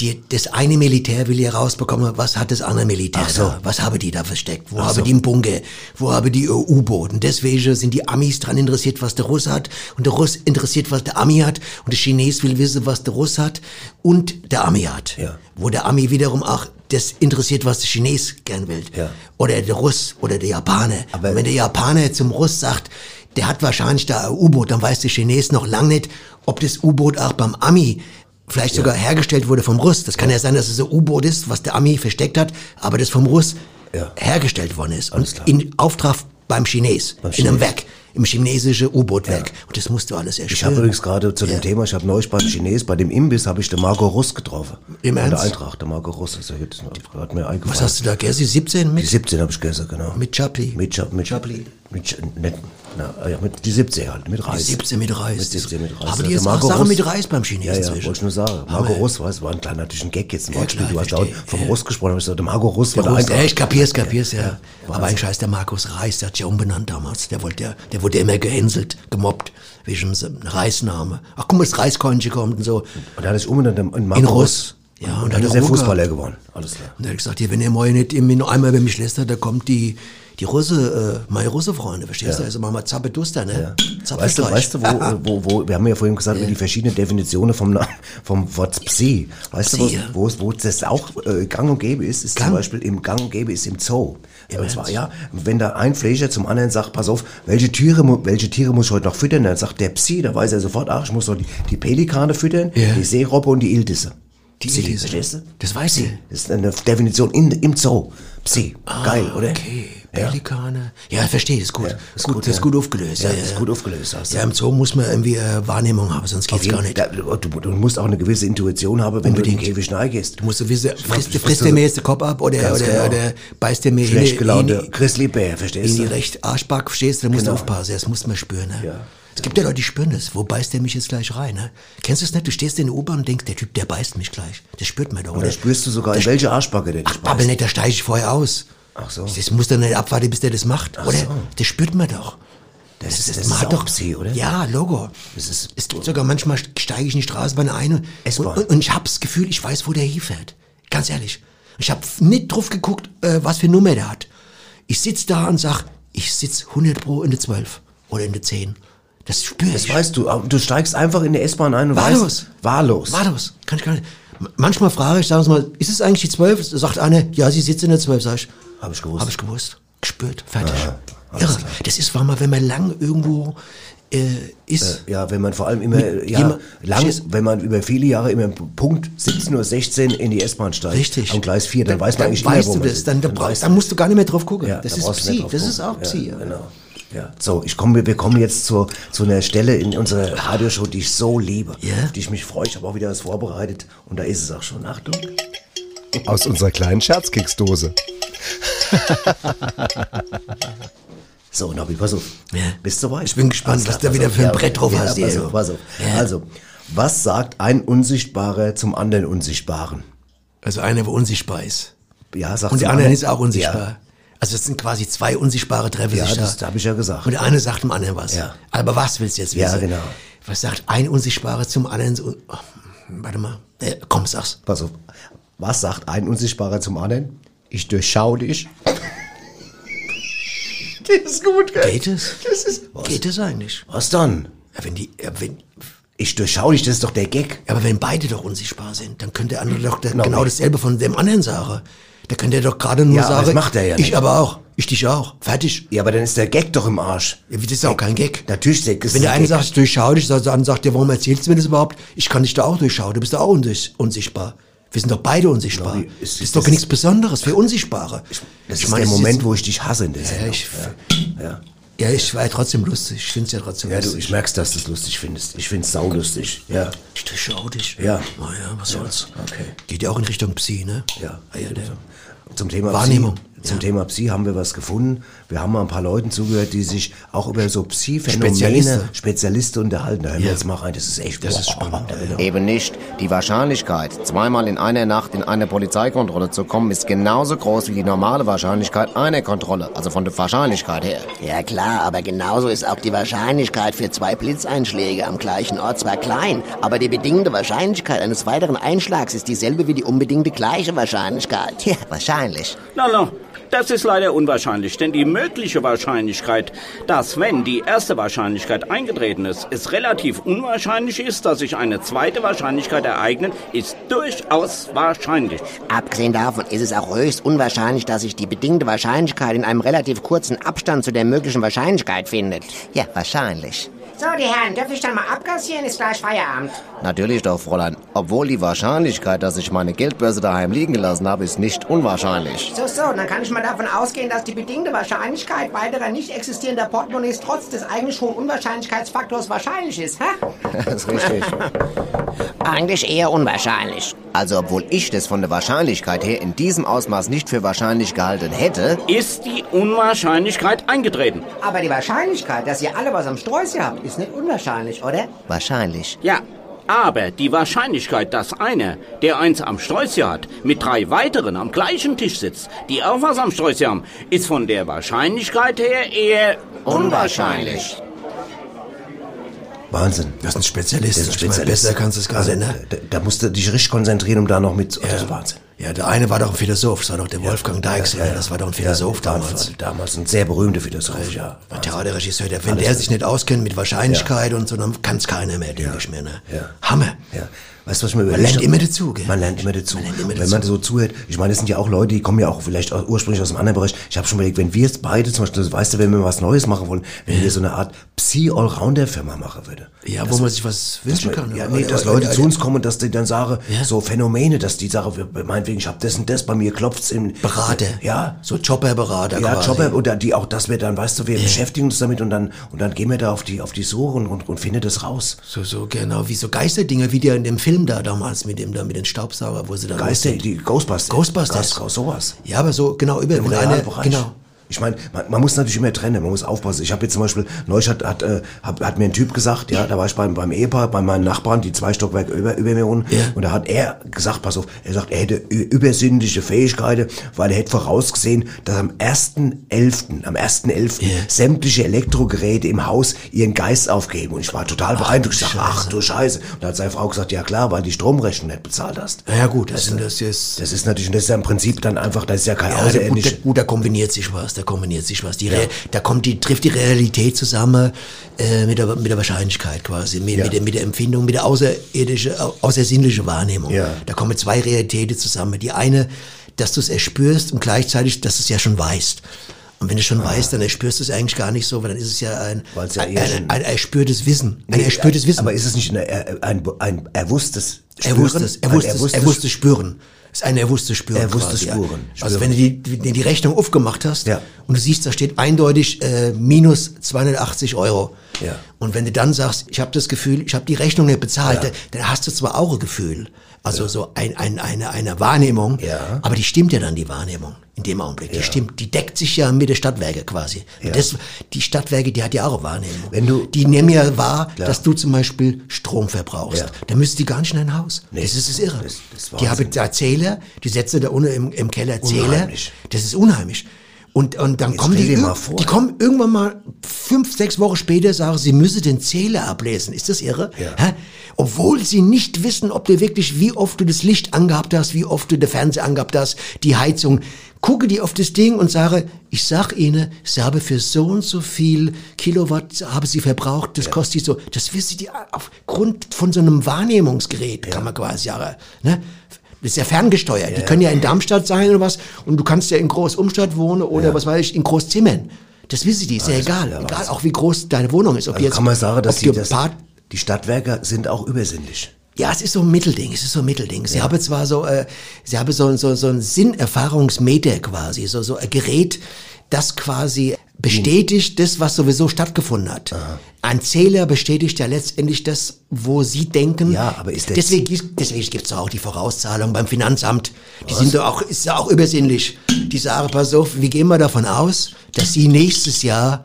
Die, das eine Militär will ja rausbekommen, was hat das andere Militär so. da? Was haben die da versteckt? Wo Ach haben so. die einen Bunker? Wo haben die äh, U-Boot? Und deswegen sind die Amis dran interessiert, was der Russ hat. Und der Russ interessiert, was der Ami hat. Und der Chines will wissen, was der Russ hat. Und der Ami hat. Ja. Wo der Ami wiederum auch das interessiert, was der Chines gern will. Ja. Oder der Russ oder der Japaner. Aber- Und wenn der Japaner zum Russ sagt, der hat wahrscheinlich da ein U-Boot, dann weiß der Chines noch lang nicht, ob das U-Boot auch beim Ami vielleicht sogar hergestellt wurde vom Russ. Das kann ja sein, dass es ein U-Boot ist, was der Ami versteckt hat, aber das vom Russ Ja. hergestellt worden ist. Und in Auftrag beim Chines, Beim in einem. Werk, im chinesischen U-Boot-Werk. Und das musst du alles Ich erspüren. habe übrigens gerade zu dem Ja. Thema, ich habe neulich beim Chines, bei dem Imbiss, habe ich den Marco Russ getroffen. Im Ernst? Der Eintracht, der Marco Russ, ja jetzt, hat mir eingefallen. Was hast du da gegessen? 17 Die mit? 17 habe ich gegessen, genau. Mit Chapli? Mit, Cha- mit Chapli. Mit, Ch- nicht, na, ja, mit die 17 halt, mit Reis. 17 mit Reis. Mit 17 mit Reis. Aber die Der jetzt auch Sachen Russ- mit Reis beim Chinesen Ja, ja, zwischen. wollte ich nur sagen. Marco Hammer. Russ, weißt war ein kleiner, natürlich ein Gag jetzt ein Ja, Wortspiel. du hast auch vom Ja. Russ gesprochen, aber ich gesagt, der Marco Russ war Der der Russ, ja, Eintracht. ich kapier's, kapier's, ja. Ja. Aber ein Scheiß, der Markus Reis, der hat sich ja umbenannt damals. Der wollte ja, der wurde immer gehänselt, gemobbt, wegen so einem Reisname. Ach, guck mal, das Reiskornchen kommt und so. Und er hat sich umbenannt in Marco In Russ. Russ. Ja, und, und dann hat ist er er Fußballer gehabt. geworden. Alles klar. Und er hat gesagt, hier, wenn ihr mal nicht einmal über mich lästert, da kommt die, die Russe, äh, meine Russe-Freunde, verstehst du? Also machen wir Zappeduster, ne? Weißt du, weißt du, wo, äh, wo, wo, wir haben ja vorhin gesagt, über die verschiedenen Definitionen vom, vom Wort Psi. Weißt Psi, du, ja. wo, wo, es- wo das auch äh, gang und gäbe ist, ist Gang? zum Beispiel im Gang und gäbe ist im Zoo. Im und zwar, ja, wenn da ein Fleischer zum anderen sagt, pass auf, welche Tiere, welche Tiere muss ich heute noch füttern? Dann sagt der Psi, da weiß er sofort, ach, ich muss doch die, die Pelikane füttern, Ja. die Seerobbe und die Ildisse. Die Psi, Elise. verstehst du? Das weiß sie. Das ist eine Definition in, im Zoo. Psi. Geil, oder? Ah, Okay, Ja. Pelikane. Ja, verstehe, ist gut. Ja, ist gut, das ist gut aufgelöst. Ja, das ist gut aufgelöst. Hast du. Ja, im Zoo muss man irgendwie äh, Wahrnehmung haben, sonst geht's gar nicht. Da, du, du musst auch eine gewisse Intuition haben, wenn Unbedingt. du in den Käfig reingehst. Du musst so wissen, frisst, frisst der mir jetzt den Kopf ab oder, oder, genau. oder beißt der mir Schlecht in, gelaunte in, Grizzlybär, in verstehst die du? recht Arschback, verstehst du? Da musst Genau. du aufpassen, das muss man spüren. Ne? Ja. Es gibt ja Leute, die spüren das. Wo beißt der mich jetzt gleich rein? Ne? Kennst du es nicht? Du stehst in der U-Bahn und denkst, der Typ, der beißt mich gleich. Das spürt man doch. Oder spürst du sogar, in welche Arschbacke der dich Ach, babbel beißt. nicht, da steige ich vorher aus. Ach so. Das muss dann nicht abwarten, bis der das macht, oder? so. Das spürt man doch. Das ist- das das man ist auch Psi, oder? Ja, Logo. Das ist- es gibt sogar manchmal steige ich in die Straßenbahn ein und, und, und ich habe das Gefühl, ich weiß, wo der hinfährt. Ganz ehrlich. Ich habe nicht drauf geguckt, äh, was für Nummer der hat. Ich sitz da und sag, ich sitz 100 pro in der 12 oder in der 10. Das spüre ich. Das weißt du. Du steigst einfach in die S-Bahn ein und Wahllos. weißt... Wahllos. Wahllos. Kann ich gar nicht. Manchmal frage ich, sagen Sie mal, ist es eigentlich die 12? Sagt einer, ja, Sie sitzen in der 12. Sag ich, Hab ich gewusst. Hab ich gewusst. Gespürt. Fertig. alles Irre. klar. Das ist, weil man, wenn man lang irgendwo äh, ist. Ja, wenn man vor allem immer, Mit ja, jemand- lang, Verstehst- wenn man über viele Jahre immer Punkt 17.16 Uhr in die S-Bahn steigt. Richtig. Am Gleis 4, dann, weiß man eigentlich weißt immer, wo du man das. ist. Dann, dann, brauchst- weißt dann musst du gar nicht mehr drauf gucken. Ja, das da ist Psi. Das gucken. ist auch Psi. Ja, genau. Ja, so, ich komme, wir kommen jetzt zu, zu einer Stelle in unserer Radioshow, die ich so liebe, Ja? auf die ich mich freue. Ich habe auch wieder was vorbereitet und da ist es auch schon. Achtung. Aus unserer kleinen Scherzkeksdose. [laughs] So, Nobby, pass auf. Ja. Bist du soweit? Ich bin gespannt, was du wieder für ein Brett drauf hast Ja, pass auf, pass auf. Ja. Also, was sagt ein Unsichtbarer zum anderen Unsichtbaren? Also einer, der unsichtbar ist. Ja, sagt Und der andere ist auch unsichtbar. Ja, Also es sind quasi zwei unsichtbare Treffen Ja, sich da. das habe ich ja gesagt. Und der eine sagt dem anderen was. Ja. Aber was willst du jetzt wissen? Ja, genau. Was sagt ein Unsichtbarer zum anderen? So, oh, warte mal. Äh, komm, sag's. Pass auf. Was sagt ein Unsichtbarer zum anderen? Ich durchschau dich. [laughs] das ist gut, gell? Geht es? Das ist, was? Geht es eigentlich? Was dann? Ja, wenn die, ja, wenn, Ich durchschau dich, das ist doch der Gag. ja, aber wenn beide doch unsichtbar sind, dann könnte der andere doch der, Genau. genau, dasselbe von dem anderen sagen. Da könnte er doch gerade nur Ja, sagen, das macht er ja ich nicht. aber auch, ich dich auch. Fertig. Ja, aber dann ist der Gag doch im Arsch. Ja, das ist auch kein Gag. Natürlich, der ist Wenn der ein eine Gag. sagt, ich durchschau dich, der andere sagt, ja, warum erzählst du mir das überhaupt? Ich kann dich da auch durchschauen, du bist da auch unsicht- unsichtbar. Wir sind doch beide unsichtbar. Nobby, das ist- ist doch nichts ist- Besonderes für Unsichtbare. Das Ich ist meine, der es Moment, wo ich dich hasse in der Ja, Sendung. ich, ja. Ja. ja, ich war ja trotzdem lustig. Ich find's ja trotzdem Ja, du, lustig. ich merk's, dass du es lustig findest. Ich find's saulustig. Ja. Ich durchschau dich. Ja. Naja, was soll's. okay. Geht ja auch in Richtung Psi, ne? Ja. Ah, ja der. Zum Thema Wahrnehmung. Psi, zum Ja. Thema Psi haben wir was gefunden. Wir haben mal ein paar Leuten zugehört, die sich auch über so Psi-Phänomene, Spezialisten. Spezialisten unterhalten. Da hören wir jetzt mal rein. Das ist echt Das ist spannend. Da wird er- Eben nicht. Die Wahrscheinlichkeit, zweimal in einer Nacht in eine Polizeikontrolle zu kommen, ist genauso groß wie die normale Wahrscheinlichkeit einer Kontrolle. Also von der Wahrscheinlichkeit her. Ja klar, aber genauso ist auch die Wahrscheinlichkeit für zwei Blitzeinschläge am gleichen Ort zwar klein, aber die bedingte Wahrscheinlichkeit eines weiteren Einschlags ist dieselbe wie die unbedingte gleiche Wahrscheinlichkeit. Ja, wahrscheinlich. Na, na, das ist leider unwahrscheinlich, denn die mögliche Wahrscheinlichkeit, dass wenn die erste Wahrscheinlichkeit eingetreten ist, es relativ unwahrscheinlich ist, dass sich eine zweite Wahrscheinlichkeit ereignet, ist durchaus wahrscheinlich. Abgesehen davon ist es auch höchst unwahrscheinlich, dass sich die bedingte Wahrscheinlichkeit in einem relativ kurzen Abstand zu der möglichen Wahrscheinlichkeit findet. Ja, wahrscheinlich. So, die Herren, dürfte ich dann mal abkassieren? Ist gleich Feierabend. Natürlich doch, Fräulein. Obwohl die Wahrscheinlichkeit, dass ich meine Geldbörse daheim liegen gelassen habe, ist nicht unwahrscheinlich. So, so, dann kann ich mal davon ausgehen, dass die bedingte Wahrscheinlichkeit weiterer nicht existierender Portemonnaies trotz des eigentlich hohen Unwahrscheinlichkeitsfaktors wahrscheinlich ist, hä? [laughs] Das ist richtig. [laughs] Eigentlich eher unwahrscheinlich. Also obwohl ich das von der Wahrscheinlichkeit her in diesem Ausmaß nicht für wahrscheinlich gehalten hätte, Ist die Unwahrscheinlichkeit eingetreten? Aber die Wahrscheinlichkeit, dass ihr alle was am Sträußchen habt, ist nicht unwahrscheinlich, oder? wahrscheinlich. Ja. Aber die Wahrscheinlichkeit, dass einer, der eins am Sträußchen hat, mit drei weiteren am gleichen Tisch sitzt, die auch was am Sträußchen haben, ist von der Wahrscheinlichkeit her eher unwahrscheinlich. Wahnsinn. Das ist ein Spezialist. Das ist ein Ich meine, Spezialist. besser kannst du es gar Also, nicht, ne? da, da musst du dich richtig konzentrieren, um da noch mit... Das ist Wahnsinn. Ja, der eine war doch ein Philosoph, das war doch der Wolfgang Deichsel, das war doch ein Philosoph ja, damals. Damals ein sehr berühmter Philosoph, ja. Ein Theaterregisseur, der, wenn der sich nicht auskennt mit Wahrscheinlichkeit und so, dann kann es keiner mehr, denke ich mir. Ne? Ja. Hammer. Ja. Weißt du, was ich mir Man überlegt lernt immer dazu, gell? Man lernt immer dazu. Man lernt immer Wenn dazu. man so zuhört, ich meine, das sind ja auch Leute, die kommen ja auch vielleicht auch ursprünglich aus einem anderen Bereich. Ich habe schon überlegt, wenn wir jetzt beide zum Beispiel, weißt du, wenn wir was Neues machen wollen, wenn wir so eine Art Psi-Allrounder-Firma machen würde. Ja, Das- wo man sich was wünschen kann. Ja, nee, dass Leute zu uns kommen und dass die dann sagen, Ja. so Phänomene, dass die sagen, meinetwegen, ich habe das und das, bei mir klopft's im... Berater. Ja. So Chopper-Berater Ja, quasi. Jobber, oder die auch, dass wir dann, weißt du, wir beschäftigen uns damit und dann, und dann gehen wir da auf die, auf die Suche und, und, und finden das raus. So, so, genau, wie so Geisterdinger, wie der in dem Film da damals mit dem, da mit den Staubsauger, wo sie dann... Geister, die Ghostbusters. Ghostbusters. Geist, sowas. Ja, aber so, genau, über, Bereich. genau. Ich meine, man, man muss natürlich immer trennen, man muss aufpassen. Ich habe jetzt zum Beispiel, neulich hat, hat, äh, hat, hat mir ein Typ gesagt, ja, da war ich beim, beim Ehepaar, bei meinen Nachbarn, die zwei Stockwerke über, über mir wohnen, Ja. und da hat er gesagt, pass auf, er sagt, er hätte übersinnliche Fähigkeiten, weil er hätte vorausgesehen, dass am 1.11., am 1.11. Ja. sämtliche Elektrogeräte im Haus ihren Geist aufgeben. Und ich war total beeindruckt. Ich dachte, ach du Scheiße. Und da hat seine Frau gesagt, ja klar, weil die Stromrechnung nicht bezahlt hast. Na ja, gut, das, sind das jetzt... Das ist natürlich, das ist ja im Prinzip dann einfach, das ist ja kein Ja, also gut, da kombiniert sich was, da kombiniert sich was. Die Re Da kommt die, trifft die Realität zusammen äh, mit, der, mit der Wahrscheinlichkeit quasi, mit, Ja. mit, der, mit der Empfindung, mit der außerirdische, au- außersinnliche Wahrnehmung. Ja. Da kommen zwei Realitäten zusammen. Die eine, dass du es erspürst und gleichzeitig, dass du es ja schon weißt. Und wenn du schon weißt, dann erspürst du es eigentlich gar nicht so, weil dann ist es ja ein, Ah. Weil's ja ein, eher ein, ein erspürtes Wissen. Ein Nee, erspürtes Wissen. Aber ist es nicht eine, äh, ein, ein erwusstes Er wusste es, er Ein wusste es, er wusste spüren. Ist ein er wusste spüren. Er wusste quasi, ja. spüren, Also wenn du die, die, die Rechnung aufgemacht hast Ja. und du siehst, da steht eindeutig äh, minus 280 Euro. Ja. Und wenn du dann sagst, ich habe das Gefühl, ich habe die Rechnung nicht bezahlt, Ja. dann, dann hast du zwar auch ein Gefühl, also so ein, ein, eine, eine Wahrnehmung, Ja. aber die stimmt ja dann, die Wahrnehmung, in dem Augenblick. Die stimmt, die deckt sich ja mit der Stadtwerke quasi. Ja. Das, die Stadtwerke, die hat ja auch eine Wahrnehmung. Wenn du- die nehmen ja wahr, Klar. dass du zum Beispiel Strom verbrauchst. Ja. Dann müssten die gar nicht in dein Haus. Nee. Das ist das Irre. Das- das die haben da Zähler, die setzen da unten im, im Keller Zähler. Unheimlich. Das ist unheimlich. Und, und dann Jetzt kommen die, die kommen irgendwann mal fünf, sechs Wochen später, sagen, sie müsse den Zähler ablesen. Ist das irre? Ja. Hä? Obwohl sie nicht wissen, ob du wirklich, wie oft du das Licht angehabt hast, wie oft du den Fernseher angehabt hast, die Heizung. Gucke die auf das Ding und sage, ich sag Ihnen, Sie haben für so und so viel Kilowatt haben Sie verbraucht, das kostet so. Das wissen die aufgrund von so einem Wahrnehmungsgerät, kann man quasi sagen. Ne? Das ist ja ferngesteuert. Die können ja in Darmstadt sein oder was und du kannst ja in Großumstadt wohnen oder was weiß ich, in Großzimmern. Das wissen die, ist ja egal. ja egal, Wahnsinn. auch wie groß deine Wohnung ist. Ob Also jetzt, kann man sagen, dass ob die, das, die Stadtwerke sind auch übersinnlich. Ja, es ist so ein Mittelding, es ist so ein Mittelding. Sie haben zwar so, äh, sie haben so, so, so ein Sinnerfahrungsmeter quasi, so, so ein Gerät, das quasi bestätigt das, was sowieso stattgefunden hat. Ein Zähler bestätigt ja letztendlich das, wo Sie denken. Ja, aber ist der deswegen, gibt- deswegen gibt's doch auch die Vorauszahlung beim Finanzamt. Die sind doch auch, ist ja auch übersinnlich. Die sagen, pass auf, wir gehen mal davon aus, dass Sie nächstes Jahr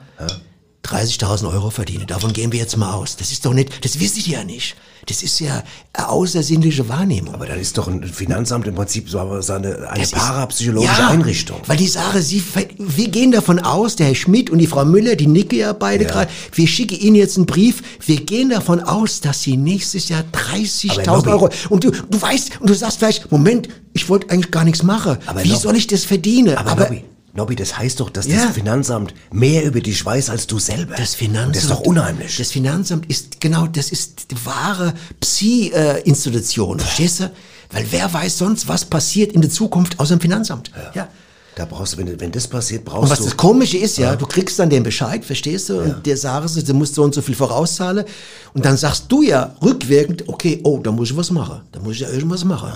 30.000 Euro verdienen. Davon gehen wir jetzt mal aus. Das ist doch nicht, das wissen die ja nicht. Das ist ja eine außersinnliche Wahrnehmung. Aber dann ist doch ein Finanzamt im Prinzip so aber eine, eine parapsychologische ja, Einrichtung. Weil die Sache, sie, wir gehen davon aus, der Herr Schmidt und die Frau Müller, die nicken ja beide Ja. gerade, wir schicken Ihnen jetzt einen Brief, wir gehen davon aus, dass Sie nächstes Jahr Aber 30.000 Nobby- Euro, und du, du weißt, und du sagst vielleicht, Moment, ich wollte eigentlich gar nichts machen, Aber wie soll ich das verdienen? Aber, Nobby, Nobby, das heißt doch, dass Ja. das Finanzamt mehr über dich weiß als du selber. Das Finanzamt. Und das ist doch unheimlich. Das Finanzamt ist, genau, das ist die wahre Psi-Institution, verstehst du? Weil wer weiß sonst, was passiert in der Zukunft außer dem Finanzamt? Ja. da brauchst du, wenn, wenn das passiert, Und brauchst was du... das Komische ist, ja, du kriegst dann den Bescheid, verstehst du? Und der sie, du musst so und so viel vorauszahlen. Und dann sagst du ja rückwirkend, okay, oh, da muss ich was machen. Da muss ich ja irgendwas machen.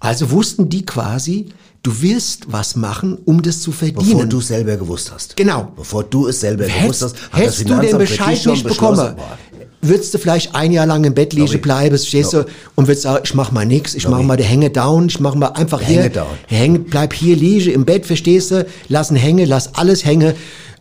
Also wussten die quasi, du wirst was machen, um das zu verdienen. bevor du es selber gewusst hast. Genau. Bevor du es selber gewusst Hättest, hast, hat das hättest du den Bescheid nicht bekommen, würdest du vielleicht ein Jahr lang im Bett liegen bleiben, stehst du, und würdest sagen, ich mach mal nix, ich mach mal den Hänge down, ich mach mal einfach hier, Hänge down. Häng, bleib hier liege im Bett, verstehst du, lass ihn hängen, lass alles hängen.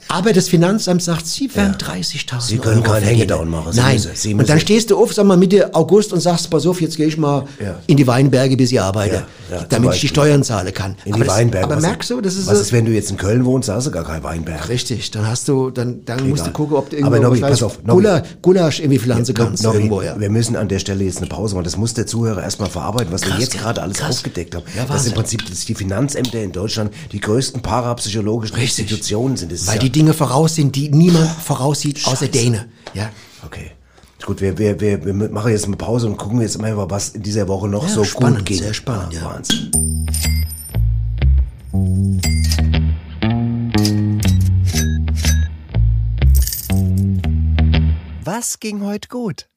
Aber das Finanzamt sagt, Sie werden 30.000 Sie können Euro keinen. Hängedown machen. Sie Nein. müssen- Sie und dann müssen- stehst du auf, sag mal, Mitte August und sagst, pass auf, jetzt gehe ich mal Ja. in die Weinberge, bis ich arbeite, Ja, ja, damit ich die. Steuern zahlen kann. In aber die das, Weinberge. Aber merkst du, das ist Was ist, wenn du jetzt in Köln wohnst, da hast du gar kein Weinberg. Richtig, dann hast du, dann, dann musst du gucken, ob du irgendwo, Aber Nobby, pass auf. Gula, Gulasch irgendwie pflanzen kannst Nobby, irgendwo, ja. Wir müssen an der Stelle jetzt eine Pause machen. Das muss der Zuhörer erstmal verarbeiten, was wir Krass, jetzt gell? gerade alles Krass. aufgedeckt haben. Ja, dass im Prinzip dass die Finanzämter in Deutschland die größten parapsychologischen. Institutionen sind. Weil ja, die Dinge voraus sind, die niemand voraussieht, außer Däne. Ja. Okay. Gut, wir, wir, wir, wir machen jetzt eine Pause und gucken jetzt mal, was in dieser Woche noch Ja, so spannend, gut ging. sehr spannend, ja. Wahnsinn. Was ging heute gut?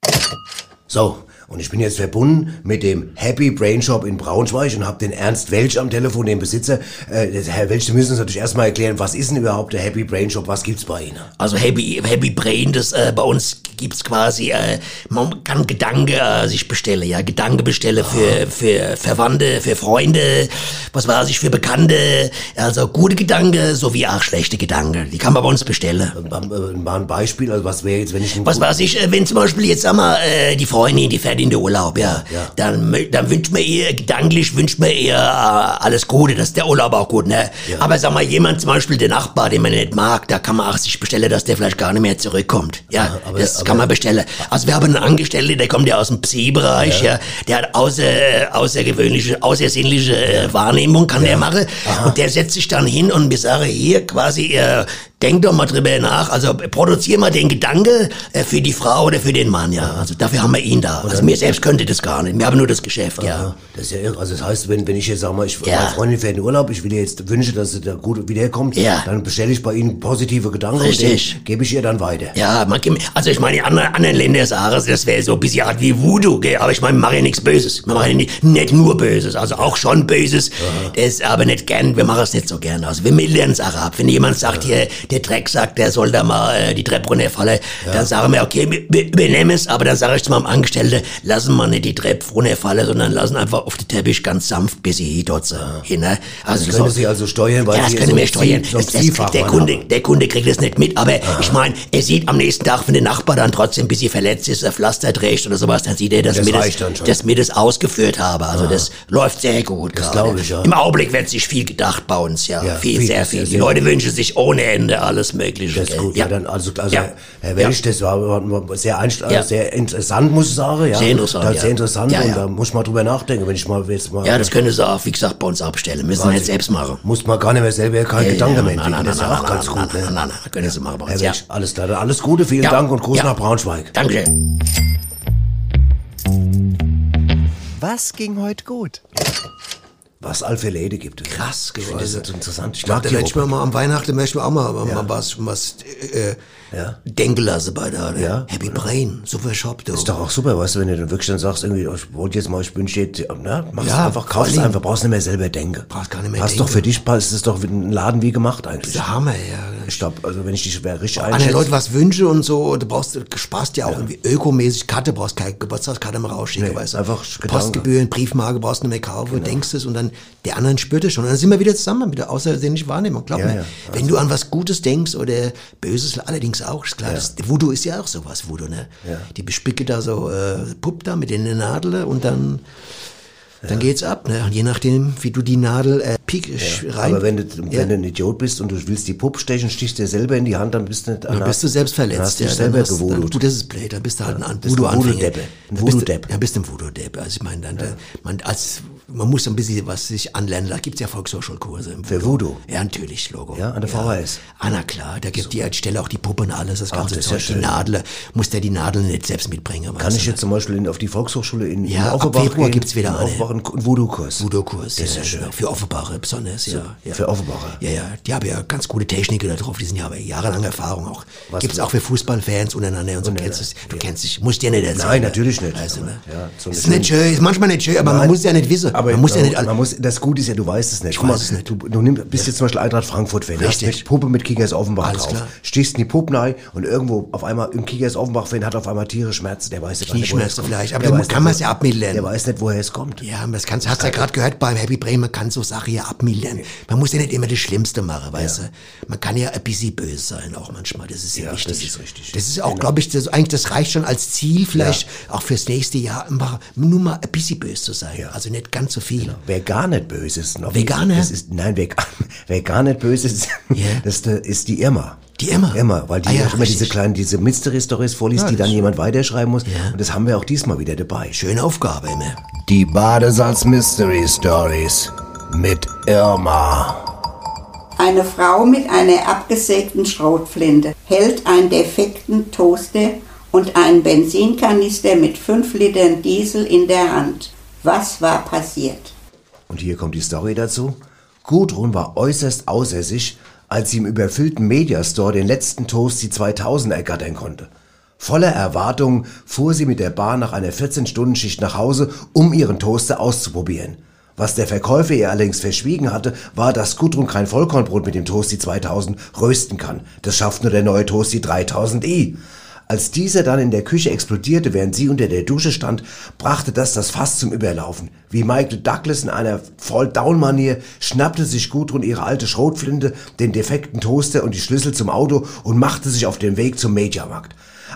So, und ich bin jetzt verbunden mit dem Happy Brain Shop in Braunschweig und habe den Ernst Welch am Telefon, den Besitzer. Äh, Herr Welch, Sie müssen uns natürlich erstmal erklären, was ist denn überhaupt der Happy Brain Shop? Was gibt's bei Ihnen? Also Happy, Happy Brain, das äh, bei uns gibt's quasi, äh, man kann Gedanke äh, sich bestellen, ja, Gedanke bestellen für, für Verwandte, für Freunde, was weiß ich, für Bekannte, also gute Gedanken sowie auch schlechte Gedanken, die kann man bei uns bestellen. Äh, Mal ein Beispiel, also was wäre jetzt, wenn ich... Was weiß ich, äh, wenn zum Beispiel jetzt, sag mal, äh, die Freundin, die fährt in den Urlaub, ja, Ja. dann, dann wünscht man ihr, gedanklich wünscht man ihr äh, alles Gute, dass der Urlaub auch gut, ne? Aber sag mal, jemand zum Beispiel, der Nachbar, den man nicht mag, da kann man auch sich bestellen, dass der vielleicht gar nicht mehr zurückkommt. Ja, aber- das aber- kann man bestellen. Also wir haben einen Angestellten, der kommt ja aus dem Psy-Bereich, ja. der hat außer, außergewöhnliche, außersinnliche äh, Wahrnehmung, kann der machen. Und der setzt sich dann hin und wir sagen hier quasi, äh, denk doch mal drüber nach, also produzier mal den Gedanke äh, für die Frau oder für den Mann, ja. Also dafür haben wir ihn da. Also mir selbst könnte das gar nicht. Wir haben nur das Geschäft, ja. Das ist ja irre. Also das heißt, wenn, wenn ich jetzt sag mal, ich, Ja. meine Freundin fährt in den Urlaub, ich will ihr jetzt wünsche, dass sie da gut wiederkommt, Ja. dann bestelle ich bei Ihnen positive Gedanken Richtig. und gebe ich ihr dann weiter. Ja, man, also ich meine, die anderen, anderen Länder sagen, das wäre so ein bisschen Art wie Voodoo, gell? aber ich meine, wir machen ja nichts Böses. Wir machen ja nicht, nicht nur Böses, also auch schon Böses, das aber nicht gern, wir machen es nicht so gern. Also wir mildern es auch ab. Wenn jemand sagt, hier, der Dreck sagt, der soll da mal äh, die Treppe runterfallen, dann sagen wir, okay, wir, wir übernehmen es, aber dann sage ich zu meinem Angestellten, lassen wir nicht die Treppe runterfallen, sondern lassen einfach auf den Teppich ganz sanft bis sie dort so hin. Ne? Das können Sie also steuern, weil ja, das können so wir steuern. So Das, das, der, Kunde, haben. der Kunde kriegt das nicht mit, aber ich meine, er sieht am nächsten Tag, wenn der Nachbar dann trotzdem ein bisschen verletzt ist, ein Pflaster trägt oder sowas, dann sieht er, dass, Das mir, das, dass mir das ausgeführt habe. Also das läuft sehr gut. Das gerade. glaub ich, ja. Im Augenblick wird sich viel gedacht bei uns, ja. Ja, viel, viel, sehr viel. Die. Leute wünschen sich ohne Ende alles Mögliche. Das ist gut. Ja, dann also, also Ja. Herr Welch, das war war sehr, einst- Ja. sehr interessant, muss ich sagen. Ja. Sehr interessant, Das ist ja. Sehr interessant Ja, und ja. da muss man drüber nachdenken, wenn ich mal jetzt mal. Ja, das können sie auch, wie gesagt, bei uns abstellen. Müssen wir nicht selbst machen. Muss man gar nicht mehr selber keinen Ja, Gedanken ja, mehr nein, entwickeln. nein, Das ist nein, auch nein, ganz nein, gut. nein, ne? nein, nein, können Sie machen bei Herr uns. Ja. Welch, alles klar. Alles Gute, vielen Ja. Dank und Gruß Ja. nach Braunschweig. Dankeschön. Was ging heute gut? Was all für Läden gibt es. Krass, Ich finde das ist interessant. Ich mag möchte mal am Weihnachten möchte auch mal, mal was, was äh, Ja. denken lassen bei der Ja. Happy Brain, super Shop, du. Ist doch auch super, weißt du, wenn du dann wirklich dann sagst, irgendwie, oh, ich wollte jetzt mal, ich wünsche jetzt, na, mach's Ja, einfach, vor kauf's allem- einfach, brauchst nicht mehr selber denken. Brauchst gar nicht mehr Passt denken. doch für dich, passt, ist doch ein Laden wie gemacht eigentlich. der Hammer, ja. Ich glaube, also wenn ich dich richtig An den einschätze. Leuten was wünsche und so, du brauchst, du sparst ja auch irgendwie ökomäßig Karte, brauchst keine Geburtstagskarte mehr rausschicken, Nee, weißt du. einfach. Postgebühren, Briefmarke brauchst du nicht mehr kaufen, denkst es und dann der anderen spürt es schon. Und dann sind wir wieder zusammen mit der außersinnlichen Wahrnehmung, glaub Ja, mir. ja. Wenn du an was Gutes denkst oder Böses, allerdings auch, ist klar, das, Voodoo ist ja auch sowas, Voodoo, ne? Ja. Die bespicke da so, äh, Pupp da mit den Nadeln und dann, dann geht's ab, ne? Und je nachdem, wie du die Nadel, äh, piek, rein. Aber wenn du, Ja. wenn du ein Idiot bist und du willst die Puppe stechen, stichst dir selber in die Hand, dann bist du nicht Dann bist du selbst verletzt. Hast du dich ja, selber hast- dann, gewodelt. Gut, das ist blöd. Dann bist du halt ein Voodoo-Anfänger. Voodoo-Deppe. Ein Dann bist du- Voodoo-Depp. Ja, bist du ein Voodoo-Depp. Also ich meine, dann, da- man, als, man muss ein bisschen was sich anlernen. Da gibt's ja Volkshochschulkurse. im Für Voodoo? Ja, natürlich, Logo. Ja, an der VHS. Ah, na klar. Da gibt die als Stelle auch die Puppe und alles, das Ach, ganze das ist ja Zeug. die. Nadel. Muss der die Nadel nicht selbst mitbringen. Kann ich jetzt zum Beispiel in, auf die Volkshochschule in, Ja, in ab Offenbach Februar gehen? gibt's wieder in eine. Offenbach einen Voodoo-Kurs. Voodoo-Kurs. Das ist ja ja, schön. Für Offenbacher besonders, ja. ja. Für Offenbacher. Ja, ja, die haben ja ganz gute Techniker da drauf, die sind ja aber jahrelange Erfahrung auch. Was Gibt's auch für Fußballfans untereinander und so. Du kennst es, du kennst dich, musst dir nicht erzählen. Nein, natürlich nicht. Weißt du, ne? Ja, so ist nicht schön, ist manchmal nicht schön, aber man muss ja nicht wissen. Aber man muss ja nicht man all- muss, das Gute ist ja, du weißt es nicht. Ich Guck mal, weiß es nicht. Du, du nimm, bist jetzt zum Beispiel Eintracht Frankfurt-Fan, hast Richtig. eine Puppe mit Kickers Offenbach Alles drauf. klar. Stichst in die Puppe rein und irgendwo auf einmal, ein Kickers Offenbach-Fan hat auf einmal Tiere Schmerzen, der weiß nicht, kommt. vielleicht, aber Der kann man es ja abmildern. Der weiß nicht, woher es kommt. Ja, das kannst, hast du ja gerade gehört beim Happy Brain, man kann so Sachen ja abmildern. Man muss ja nicht immer das Schlimmste machen, weißt du. Man kann ja ein bisschen böse sein auch manchmal, das ist ja, Ja, wichtig. das ist richtig. Das ist auch, glaube ich, das, eigentlich, das reicht schon als Ziel, vielleicht auch fürs nächste Jahr, nur mal ein bisschen böse zu sein. Also nicht ganz so viel. Wer gar nicht böse ist. Noch Veganer? Das ist, nein, wer, [laughs] wer gar nicht böse ist, [laughs] das ist, die Irma. Die Irma? Irma, weil die Ah ja, auch immer diese kleinen, diese Mystery-Stories vorliest, Ja, die dann jemand weiterschreiben muss. Und das haben wir auch diesmal wieder dabei. Schöne Aufgabe immer. Die Badesalz Mystery Stories mit Irma. Eine Frau mit einer abgesägten Schrotflinte hält einen defekten Toaster und einen Benzinkanister mit 5 Litern Diesel in der Hand. Was war passiert? Und hier kommt die Story dazu. Gudrun war äußerst außer sich, als sie im überfüllten Mediastore den letzten Toasty 2000 ergattern konnte. Voller Erwartung fuhr sie mit der Bahn nach einer 14-Stunden-Schicht nach Hause, um ihren Toaster auszuprobieren. Was der Verkäufer ihr allerdings verschwiegen hatte, war, dass Gudrun kein Vollkornbrot mit dem Toasty 2000 rösten kann. Das schafft nur der neue Toasty 3000i. Als dieser dann in der Küche explodierte, während sie unter der Dusche stand, brachte das das Fass zum Überlaufen. Wie Michael Douglas in einer Fall-Down-Manier schnappte sich Gudrun ihre alte Schrotflinte, den defekten Toaster und die Schlüssel zum Auto und machte sich auf den Weg zum Majormarkt.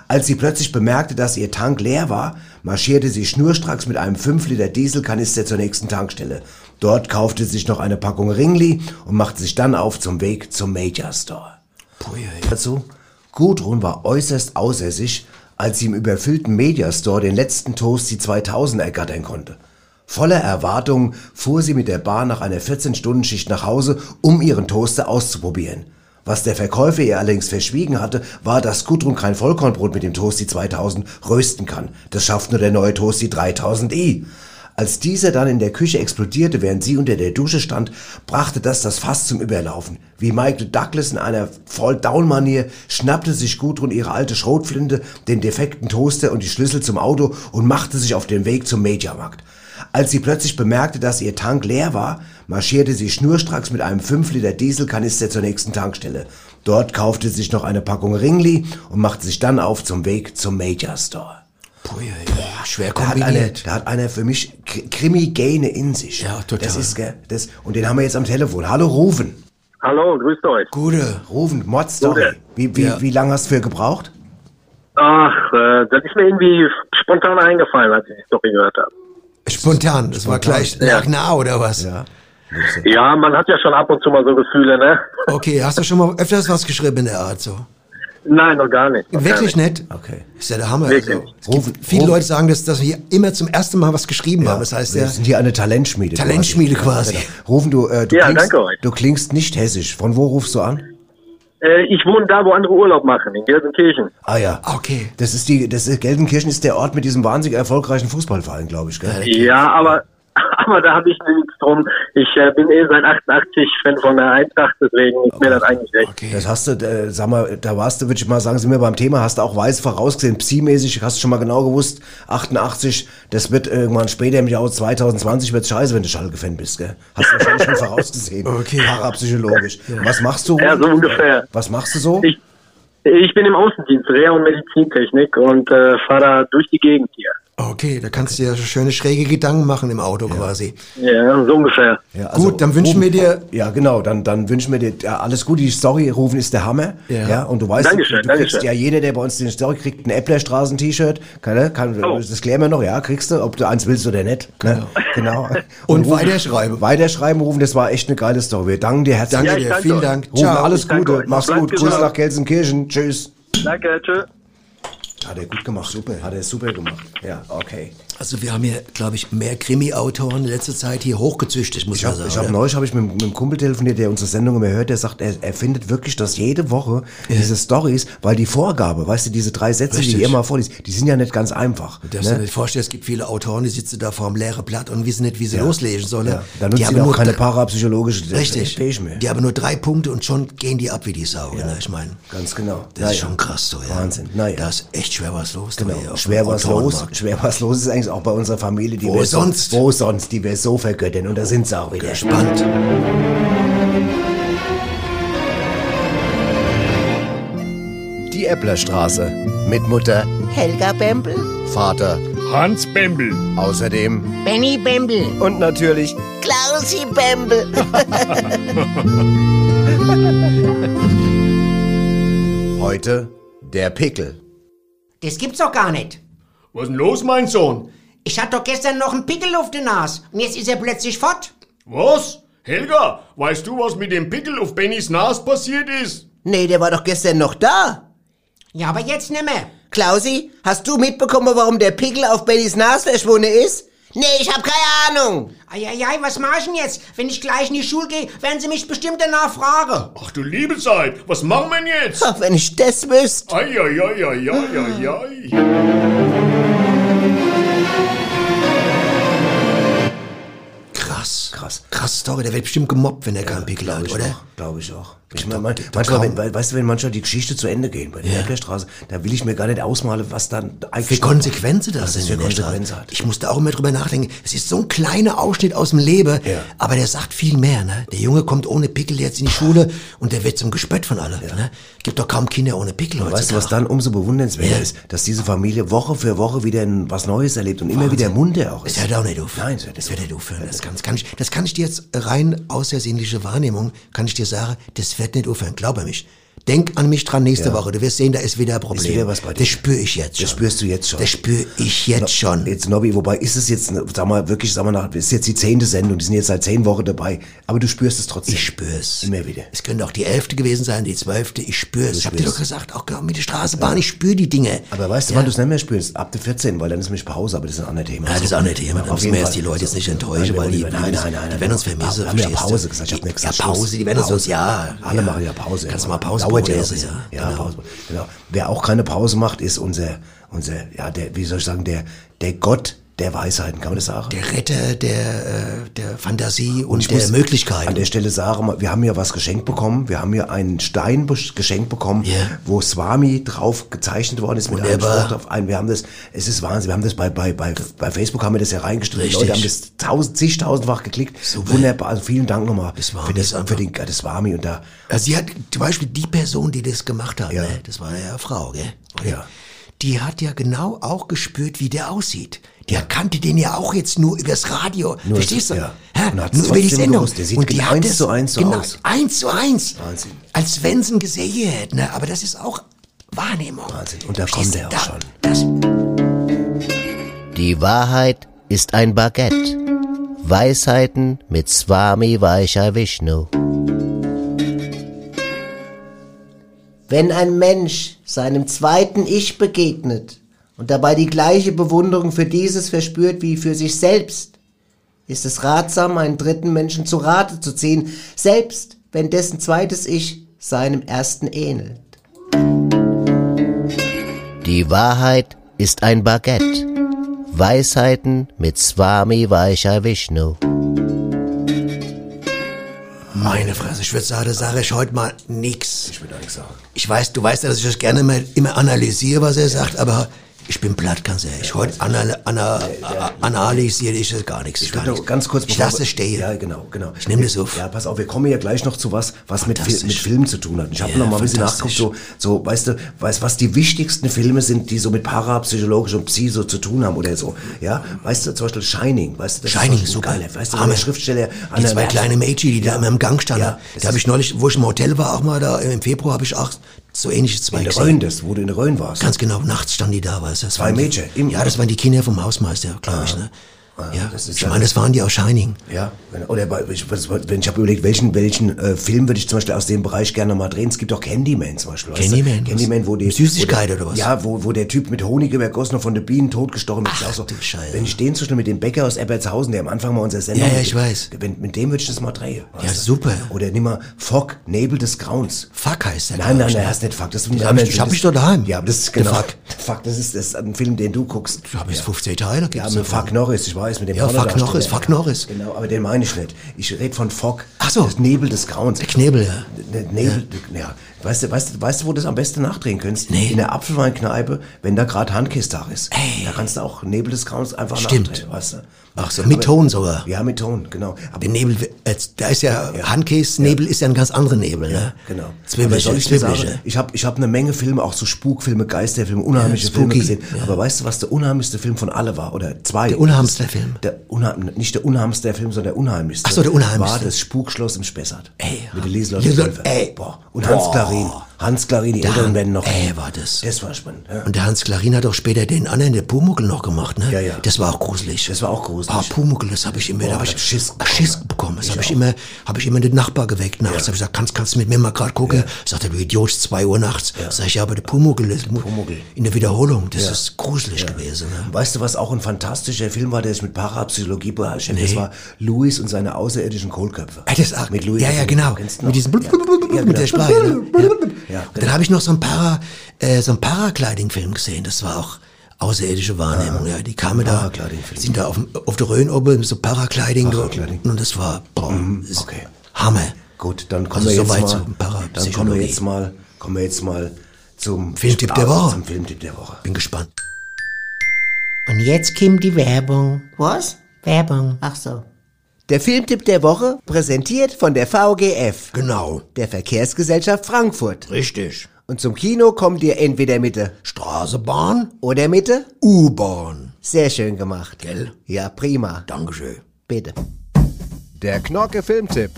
Als sie plötzlich bemerkte, dass ihr Tank leer war, marschierte sie schnurstracks mit einem 5 Liter Dieselkanister zur nächsten Tankstelle. Dort kaufte sie sich noch eine Packung Ringli und machte sich dann auf zum Weg zum Major Store. Dazu, Gudrun war äußerst außer sich, als sie im überfüllten Mediastore den letzten Toasty 2000 ergattern konnte. Voller Erwartung fuhr sie mit der Bahn nach einer 14-Stunden-Schicht nach Hause, um ihren Toaster auszuprobieren. Was der Verkäufer ihr allerdings verschwiegen hatte, war, dass Gudrun kein Vollkornbrot mit dem Toasty 2000 rösten kann. Das schafft nur der neue Toasty 3000i. Als dieser dann in der Küche explodierte, während sie unter der Dusche stand, brachte das das Fass zum Überlaufen. Wie Michael Douglas in einer Fall-Down-Manier schnappte sich Gudrun ihre alte Schrotflinte, den defekten Toaster und die Schlüssel zum Auto und machte sich auf den Weg zum Mediamarkt. Als sie plötzlich bemerkte, dass ihr Tank leer war, marschierte sie schnurstracks mit einem 5 Liter Dieselkanister zur nächsten Tankstelle. Dort kaufte sie sich noch eine Packung Ringli und machte sich dann auf zum Weg zum Major Store. Boah, schwer Da hat, kombiniert. da hat einer für mich Kr- Krimi-Gene in sich. Ja, total. Das ist, gell, das, und den haben wir jetzt am Telefon. Hallo, Rufen. Hallo, grüßt euch. Gute. Rufen, Mordstory. Gute. Wie, wie, Ja. wie lange hast du für gebraucht? Ach, äh, das ist mir irgendwie spontan eingefallen, als ich die Story gehört habe. Spontan, das war gleich lag nah oder was? Ja. Ja, man hat ja schon ab und zu mal so Gefühle, ne? Okay, hast du schon mal öfters was geschrieben in der Art so? Nein, noch gar nicht. Noch gar Wirklich nicht? Okay. Ist ja der Hammer. Wirklich. Also, es gibt viele Leute sagen, dass, dass wir hier immer zum ersten Mal was geschrieben haben. Das heißt, wir ja, sind hier eine Talentschmiede. Talentschmiede quasi. genau. Rufen, du, äh, du, Ja, klingst, danke euch. du klingst nicht hessisch. Von wo rufst du an? Äh, ich wohne da, wo andere Urlaub machen, in Gelsenkirchen. Ah ja. Okay. Das ist die, das ist, Gelsenkirchen ist der Ort mit diesem wahnsinnig erfolgreichen Fußballverein, glaube ich, gell? Ja, aber, [laughs] aber da habe ich nichts drum. Ich äh, bin eh seit 88 Fan von der Eintracht, deswegen ist mir das eigentlich recht. Das hast du, äh, sag mal, da warst du, würde ich mal sagen, sind wir beim Thema, hast du auch weiß vorausgesehen, Psi-mäßig, hast du schon mal genau gewusst, 88, das wird irgendwann später im Jahr 2020 wird's scheiße, wenn du Schalke-Fan bist, gell? Hast du wahrscheinlich schon [laughs] vorausgesehen. Okay. Parapsychologisch. Was machst du? Ja, so ungefähr. Was machst du so? Ich, ich bin im Außendienst, Reha- und Medizintechnik und äh, fahre da durch die Gegend hier. Okay, da kannst du dir so schöne schräge Gedanken machen im Auto quasi. Ja, so ungefähr. Ja, also Gut, dann wünschen wir dir- Ja, genau, dann, dann wünschen wir dir ja, alles Gute. Die Story rufen ist der Hammer. Ja. Ja. und du weißt, Dankeschön, du, du kriegst Dankeschön. ja jeder, der bei uns den Story kriegt, ein Äpplerstraßen-T-Shirt. Kann, kann, Oh. Das klären wir noch, ja, kriegst du, ob du eins willst oder nicht. Ne? Genau. [laughs] Und rufen- weiterschreiben. Weiterschreiben, rufen, das war echt eine geile Story. Wir danken dir herzlich. Danke Ja, dir, danke vielen euch. Dank. Rufen, Ciao. alles Gute, euch. mach's gut. Grüße nach Gelsenkirchen. Tschüss. Danke, tschüss. Hat er gut gemacht, super. Hat er super gemacht. Ja, okay. Also wir haben hier, glaube ich, mehr Krimi-Autoren in letzter Zeit hier hochgezüchtet, muss Ich man habe sagen. ich hab oder? neulich hab ich mit, mit einem Kumpel telefoniert, der unsere Sendung immer hört, der sagt, er, er findet wirklich, dass jede Woche diese Stories, weil die Vorgabe, weißt du, diese drei Sätze, die Richtig. ihr immer vorliest, die sind ja nicht ganz einfach. Du darfst dir ne? nicht vorstellen, es gibt viele Autoren, die sitzen da vor einem leeren Blatt und wissen nicht, wie sie loslesen sollen. Ja, da die nutzt haben nur keine parapsychologische Richtig. Mehr. Die haben nur drei Punkte und schon gehen die ab wie die Sau. Ne? Ich meine, Ganz genau. das ist schon krass so. Ja. Wahnsinn. Naja. Da ist echt schwer was los. Genau. Schwer was los. Schwer was los ist eigentlich auch bei unserer Familie, die Wo wir sonst? So, wo sonst, die wir so vergöttern. Und da sind sie auch wieder. Gespannt. Die Äpplerstraße. Mit Mutter, Helga Bembel, Vater, Hans Bembel. außerdem Benny Bembel, und natürlich Klausi Bembel. [laughs] heute der Pickel. Das gibt's doch gar nicht. Was ist denn los, mein Sohn? Ich hatte doch gestern noch einen Pickel auf der Nase und jetzt ist er plötzlich fort. Was? Helga, weißt du, was mit dem Pickel auf Bennys Nas passiert ist? Nee, der war doch gestern noch da. Ja, aber jetzt nimmer. Klausi, hast du mitbekommen, warum der Pickel auf Bennys Nase verschwunden ist? Nee, ich hab keine Ahnung. Eieiei, was mach ich denn jetzt? Wenn ich gleich in die Schule gehe, werden sie mich bestimmt danach fragen. Ach du liebe Zeit, was machen wir denn jetzt? Ach, wenn ich das wüsste. Eieieiei. Krass. Krass. Krass Story. Der wird bestimmt gemobbt, wenn er keinen Pickel hat, oder? Glaube ich auch. Ich meine, man, manchmal, wenn, weißt du, wenn manchmal die Geschichte zu Ende gehen bei der Ja. Da will ich mir gar nicht ausmalen, was dann Für eigentlich Konsequenzen das das sind für. Konsequenzen hat. Ich musste auch immer drüber nachdenken. Es ist so ein kleiner Ausschnitt aus dem Leben, aber der sagt viel mehr. Ne? Der Junge kommt ohne Pickel jetzt in die Schule und der wird zum Gespött von allen. Ne? Gibt doch kaum Kinder ohne Pickel Und weißt du, was dann umso bewundernswerter ist? Dass diese Familie Woche für Woche wieder was Neues erlebt und immer wieder munter auch Das ist. hört auch nicht auf. Nein, das wird nicht aufhören. Das kann, das, kann ich, das kann ich dir jetzt rein aus der sinnlichen Wahrnehmung, kann ich dir sagen, das wird nicht aufhören. Glaube mich. Denk an mich dran nächste Ja. Woche. Du wirst sehen, da ist wieder ein Problem. Ist wieder was bei dir. Das spüre ich jetzt schon. Das spürst du jetzt schon. Das spüre ich jetzt No- schon. Jetzt, Nobby, wobei ist es jetzt, sag mal, wirklich, sag mal, nach, ist jetzt die zehnte Sendung, die sind jetzt seit zehn Wochen dabei, aber du spürst es trotzdem. Ich spür's. Immer wieder. Es könnte auch die elfte gewesen sein, die zwölfte. Ich spür's. Ich hab dir doch gesagt, auch genau mit der Straßenbahn, ich spüre die Dinge. Aber weißt du, Ja. wann du es nicht mehr spürst? Ab der 14, weil dann ist nämlich Pause, aber das ist ein anderes Thema. Ja, das ist auch nicht Thema. Da Auf müssen jeden wir jetzt Fall. die Leute jetzt nicht enttäuschen, weil die, nein, nein, nein, die werden uns vermissen. Wir haben ja? Pause gesagt, ich hab nichts Ja. Pause, die werden uns, ja. Alle ja. machen ja Pause. Kannst ja. mal Pause Bisschen. ja. Ja, Genau. Pause. Genau. Wer auch keine Pause macht, ist unser, unser, ja, der, wie soll ich sagen, der, der Gott der Weisheiten, kann man das sagen? Der Retter der, äh, der Fantasie und, ich der Möglichkeiten. An der Stelle sagen, wir haben ja was geschenkt bekommen. Wir haben ja einen Stein geschenkt bekommen, wo Swami drauf gezeichnet worden ist mit einem. Spruch drauf. Ein, wir haben das, es ist Wahnsinn. Wir haben das bei, bei, bei, bei Facebook haben wir das ja reingestellt. Die. Leute haben das tausend, zigtausendfach geklickt. Wunderbar. Also vielen Dank nochmal für das, für den, das Swami und da. Also sie hat zum Beispiel die Person, die das gemacht hat, ne? das war ja eine Frau, gell? Ja. Die hat ja genau auch gespürt, wie der aussieht. Die erkannte den ja auch jetzt nur übers Radio. Nur Verstehst du? ja. Hat's Nur über die Sendung. gewusst. Der sieht und die genau hat eins es zu eins so genau, aus. Eins zu eins. Wahnsinn. Als wenn sie ihn gesehen hätten. Ne? Aber das ist auch Wahrnehmung. Wahnsinn. Und da Verstehst kommt er auch Da- schon. Das, Die Wahrheit ist ein Baguette. Weisheiten mit Swami Vaishya Vishnu. Wenn ein Mensch seinem zweiten Ich begegnet und dabei die gleiche Bewunderung für dieses verspürt wie für sich selbst, ist es ratsam, einen dritten Menschen zu Rate zu ziehen, selbst wenn dessen zweites Ich seinem ersten ähnelt. Die Wahrheit ist ein Baguette. Weisheiten mit Swami Vaishya Vishnu. Meine Fresse, ich würde sagen, da sage ich heute mal nix. Ich will da nichts sagen. Ich weiß, du weißt ja, dass ich das gerne immer, immer analysiere, was er sagt, aber ich bin platt, ganz ehrlich. Heute anal, anal, analysiere ich das gar nichts. Ich gar nichts. ganz kurz Ich lasse es stehen. Ja, genau, genau. Ich nehme das auf. Ja, pass auf, wir kommen ja gleich noch zu was, was mit, Fil mit Filmen zu tun hat. Ich habe Ja, noch mal ein bisschen nachgeguckt, so, so, weißt du, weißt, was die wichtigsten Filme sind, die so mit parapsychologisch und Psy so zu tun haben oder so. Ja, weißt du, zum Beispiel Shining, weißt du, das Shining, ist so geil. Weißt du, Hammer. der Schriftsteller Die zwei kleine Mädchen, die da immer im Gang standen. Ja, da habe ich neulich, wo ich im Hotel war, auch mal da im Februar, habe ich auch so ähnliches zwei in der gesehen. Rhön, das, wo du in der Rhön warst. Ganz genau, nachts standen die da, weißt du. Das Zwei waren die- Mädchen im- Ja, das waren die Kinder vom Hausmeister, glaube ich, ne? Ja, das ist ich meine, das waren die aus Shining. Ja, oder ich, ich habe überlegt, welchen welchen äh, Film würde ich zum Beispiel aus dem Bereich gerne mal drehen. Es gibt auch Candyman zum Beispiel. weißt du? Candyman, Candyman, wo die Süßigkeit wo der, oder was? Ja, wo, wo der Typ mit Honig übergossen und von den Bienen totgestochen wird. Ist auch so, Wenn ich den zum Beispiel mit dem Bäcker aus Ebertshausen, der am Anfang mal unser Sendung, Ja, ja, ich weiß. Wenn, mit dem würde ich das mal drehen. Ja, weißt du? super. Oder nimm mal Fog, Nebel des Grauens. Fuck heißt der. Nein, nein, nein, ne? das ist nicht Fuck. Das ist ein hab ich- ich hab doch daheim. Ja, aber das ist genau. Fuck. Fuck, das ist, das ist ein Film, den du guckst. Ich habe jetzt 15 Teile. Ja, mit. Fuck Norris, ich weiß, mit dem Ja, Fuck. Norris, Fuck Norris. Genau, aber den meine ich nicht. Ich rede von Fog. Ach so. Das Nebel des Grauens. Der Knebel, ja. Der Nebel, ja. Weißt du, weißt du, weißt du, wo du das am besten nachdrehen könntest? Nee. In der Apfelweinkneipe, wenn da gerade Handkistag ist. Da kannst du auch Nebel des Grauens einfach Stimmt. nachdrehen, weißt du? Ach so, mit Ton sogar. Ja, mit Ton, genau. Aber Der Nebel, äh, da ist ja, Handkäse-Nebel ist ja ein ganz anderer Nebel, ne? Genau. Aber Zwiebelchen, soll ich sagen, ich habe ich hab eine Menge Filme, auch so Spukfilme, Geisterfilme, unheimliche Ja, Filme gesehen. ja. Aber weißt du, was der unheimlichste Film von alle war? Oder zwei? Der unheimlichste Film? Der unheim, nicht der unheimlichste Film, sondern der unheimlichste. Ach so, der unheimlichste. War das Spukschloss im Spessart. Ey, Mit Lieselotte, Pfeiffer. ey. Boah. Und Hans Boah. Klarin. Hans Klarin, die Der Eltern Han- werden noch. Äh, war das. Das war spannend. Ja. Und der Hans Klarin hat auch später den anderen, der Pumuckl noch gemacht, ne? Ja, ja. Das war auch gruselig. Das war auch gruselig. Ah, Pumuckl, das habe ich immer, Boah, da hab ich ich hab Schiss Schiss, bekommen. Das habe ich immer, habe ich immer den Nachbar geweckt nachts. Hab ich gesagt, kannst, kannst du mit mir mal gerade gucken? Sagt er, du Idiot, es ist zwei Uhr nachts. Sag ich, ja, aber der Pumuckl, ist Pumuckl. in der Wiederholung, das Ja. ist gruselig gewesen. Ne? Weißt du, was auch ein fantastischer Film war, der sich mit Parapsychologie beschäftigt? Das Nee. war Louis und seine außerirdischen Kohlköpfe. Ah, das auch. Mit Louis. ja, ja, genau. Mit diesem ja. Ja, [laughs] mit der genau. Sprache. Ne? Ja. Ja, Und genau. Dann habe ich noch so ein Para, äh, so ein Paragliding-Film gesehen. Das war auch außerirdische Wahrnehmung. Ja, die kamen da, sind da auf, auf der Rhön oben so Paragliding, Paragliding. und das war boah, ist okay. Hammer. Gut, dann kommen Also wir jetzt soweit mal, dann kommen wir jetzt mal, kommen wir jetzt mal zum Filmtipp der Woche. Zum Filmtipp der Woche. Bin gespannt. Und jetzt kommt die Werbung. Was? Werbung. Ach so. Der Filmtipp der Woche, präsentiert von der VGF. Genau. Der Verkehrsgesellschaft Frankfurt. Richtig. Und zum Kino kommt ihr entweder mit der Straßenbahn oder mit der U-Bahn. Sehr schön gemacht. Gell? Ja, prima. Dankeschön. Bitte. Der Knorke Filmtipp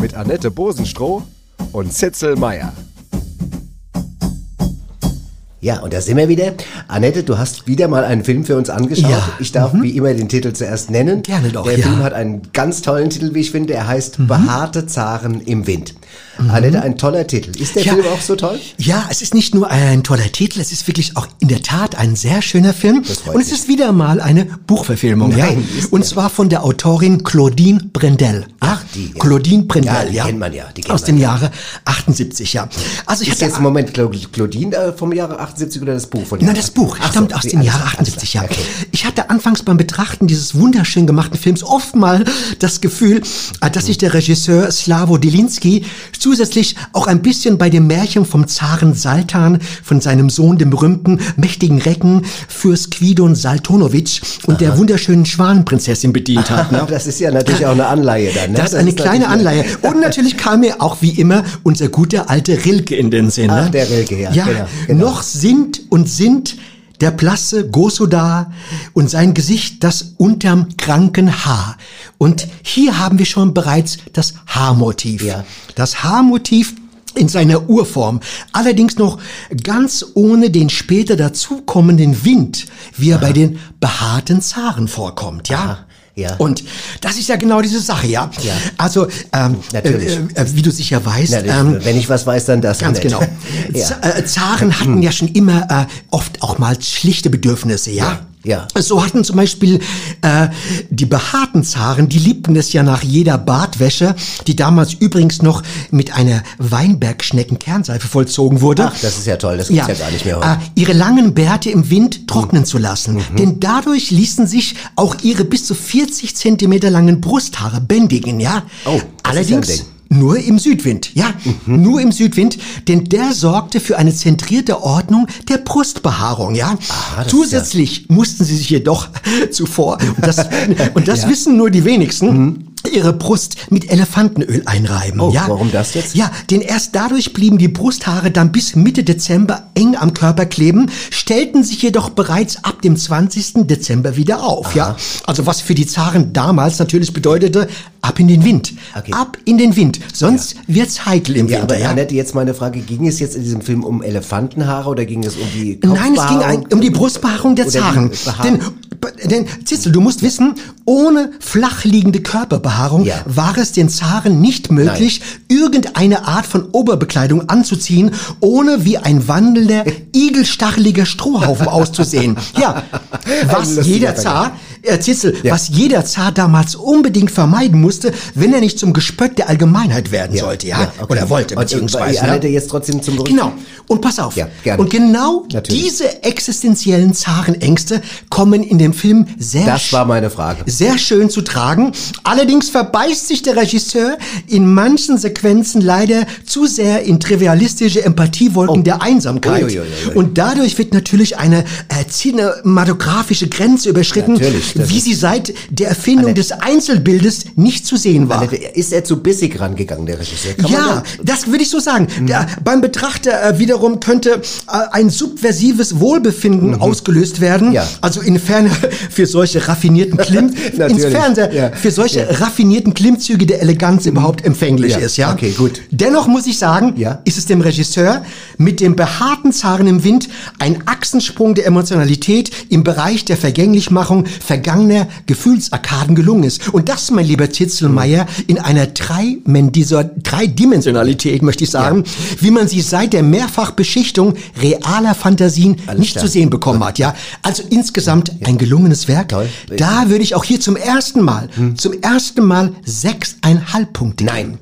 mit Annette Bosenstroh und Zitzel Meyer. Ja, und da sind wir wieder. Annette, du hast wieder mal einen Film für uns angeschaut. Ja. Ich darf wie immer den Titel zuerst nennen. Gerne doch, Der ja. Film hat einen ganz tollen Titel, wie ich finde. Er heißt Mhm. Behaarte Zaren im Wind. Annette, ein toller Titel. Ist der Ja. Film auch so toll? Ja, es ist nicht nur ein toller Titel, es ist wirklich auch in der Tat ein sehr schöner Film. Und es mich. ist wieder mal eine Buchverfilmung. Nein, ja. Und zwar von der Autorin Claudine Brendel. Ach, die, ja. Claudine Brendel, Ja, die kennt man ja, die kennt Aus man dem ja. Jahre 78, ja. Also ich Ist hatte jetzt im Moment Cla- Claudine äh, vom Jahre 78 oder das Buch von Nein, das Buch Ach so, stammt aus die- dem klar, 78, ja. Okay. Ich hatte anfangs beim Betrachten dieses wunderschön gemachten Films oft mal das Gefühl, äh, dass sich der Regisseur Slavo Delinsky zusätzlich auch ein bisschen bei dem Märchen vom Zaren Saltan von seinem Sohn, dem berühmten mächtigen Recken, Fürst Quidon Saltonowitsch und der wunderschönen Schwanenprinzessin bedient hat. Ne? [laughs] Das ist ja natürlich auch eine Anleihe dann. Ne? Das ist eine kleine natürlich- Anleihe. Und natürlich kam mir auch wie immer unser guter alte Rilke in den Sinn. Ach, ne? der Rilke, ja, Ja, genau, genau. noch sind und sind der blasse Gosuda und sein Gesicht das unterm kranken Haar. Und hier haben wir schon bereits das Haarmotiv. Ja. Das Haarmotiv in seiner Urform, allerdings noch ganz ohne den später dazukommenden Wind, wie er bei den behaarten Zaren vorkommt, ja. Aha, ja. Und das ist ja genau diese Sache, ja. Ja. Also, ähm, Natürlich. Äh, äh, wie du sicher weißt, ähm, wenn ich was weiß, dann das. Ganz genau. [laughs] ja. Äh, Zaren hatten ja schon immer äh, oft auch mal schlichte Bedürfnisse, ja? Ja, So hatten zum Beispiel äh, die behaarten Zaren, die liebten es ja nach jeder Bartwäsche, die damals übrigens noch mit einer Weinbergschnecken-Kernseife vollzogen wurde. Ach, das ist ja toll, das gibt's ja, gar nicht mehr heute. Äh, ihre langen Bärte im Wind trocknen zu lassen. Denn dadurch ließen sich auch ihre bis zu 40 Zentimeter langen Brusthaare bändigen, ja? Oh, das ist ja ein Allerdings Ding. Nur im Südwind, ja, nur im Südwind, denn der sorgte für eine zentrierte Ordnung der Brustbehaarung, ja. das Zusätzlich mussten sie sich jedoch [laughs] zuvor, und das, [laughs] und das wissen nur die wenigsten, ihre Brust mit Elefantenöl einreiben, Oh, ja. warum das jetzt? Ja, denn erst dadurch blieben die Brusthaare dann bis Mitte Dezember eng am Körper kleben, stellten sich jedoch bereits ab dem 20. Dezember wieder auf, ja. Also was für die Zaren damals natürlich bedeutete, ab in den Wind. Okay. Ab in den Wind. Sonst wird's heikel im Ja, Winter, aber ja. Annette, jetzt meine Frage, ging es jetzt in diesem Film um Elefantenhaare oder ging es um die Nein, es ging um die Brustbehaarung der Zaren. Denn, denn, Zitzel, du musst wissen, ohne flachliegende Körperbehaarung Ja. war es den Zaren nicht möglich, irgendeine Art von Oberbekleidung anzuziehen, ohne wie ein wandelnder, igelstacheliger Strohhaufen auszusehen. Ja, [laughs] was jeder Zar, äh, Zitzel, was jeder Zar damals unbedingt vermeiden musste, wenn er nicht zum Gespött der Allgemeinheit werden sollte, ja, okay. oder wollte, Und, beziehungsweise. Annette, ne? jetzt trotzdem zum Rück- Genau. Und pass auf. Ja, gerne. Und genau Natürlich. diese existenziellen Zarenängste kommen in dem Film sehr, Das war meine Frage. sehr schön zu tragen. Allerdings verbeißt sich der Regisseur in manchen Sequenzen leider zu sehr in trivialistische Empathiewolken der Einsamkeit. Uiuiuiui. Und dadurch wird natürlich eine äh, cinematografische Grenze überschritten, Natürlich. Wie sie seit der Erfindung des Einzelbildes nicht zu sehen war. Annette, ist er zu bissig rangegangen, der Regisseur? Kann Ja, da- Mhm. das würde ich so sagen. Der, beim Betrachter äh, wiederum könnte äh, ein subversives Wohlbefinden ausgelöst werden. Mhm. Ja. Also inwiefern [laughs] für solche raffinierten Klimm, [laughs] insofern der ja. für solche Ja. Mhm. raffinierten Klimmzüge der Eleganz überhaupt empfänglich Ja, ist. Ja, okay, gut. Dennoch muss ich sagen, ist es dem Regisseur mit dem behaarten Zaren im Wind ein Achsensprung der Emotionalität im Bereich der Vergänglichmachung vergangener Gefühlsarkaden gelungen ist. Und das, mein lieber Titzelmeier, in einer Dreimen- dieser Dreidimensionalität, möchte ich sagen, wie man sie seit der Mehrfachbeschichtung realer Fantasien nicht klar. zu sehen bekommen hat. Ja, also insgesamt ein gelungenes Werk. Da würde ich auch hier zum ersten Mal, Hm. zum ersten Mal sechseinhalb Punkte Nein.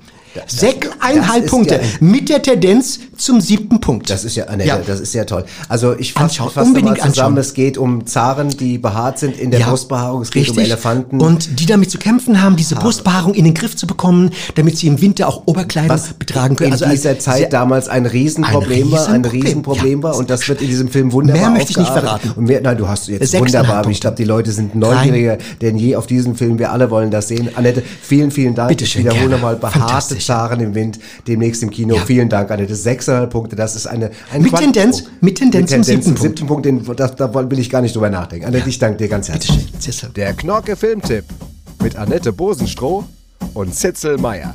Sechseinhalb das ist Punkte ja- mit der Tendenz zum siebten Punkt. Das ist ja, Annette, Ja. das ist ja toll. Also ich fasse fass unbedingt mal zusammen, anschauen. es geht um Zaren, die behaart sind in der Ja, Brustbehaarung, es geht um richtig. Elefanten. Und die damit zu kämpfen haben, diese Brustbehaarung in den Griff zu bekommen, damit sie im Winter auch Oberkleidung betragen können. in Also als dieser Zeit sehr- damals ein Riesenproblem war, ein Riesenproblem, war und das wird in diesem Film wunderbar Mehr möchte ich nicht verraten. Und mehr, nein, du hast jetzt Sechseinhalb wunderbar, Punkte. ich glaube, die Leute sind neugieriger denn je auf diesen Film. Wir alle wollen das sehen. Annette, vielen, vielen Dank. Bitte ich schön, wiederhole gerne. nochmal, behaarte Zaren im Wind, demnächst im Kino. Ja. Vielen Dank, Annette. Sechseinhalb Punkte, das ist eine, ein Mit Quantensprung. Tendenz- mit Tendenz zum siebten Punkt. Punkt. Den, das, da will ich gar nicht drüber nachdenken. Annette, ich danke dir ganz herzlich. Der Knorke Filmtipp mit Annette Bosenstroh und Zitzel Meier.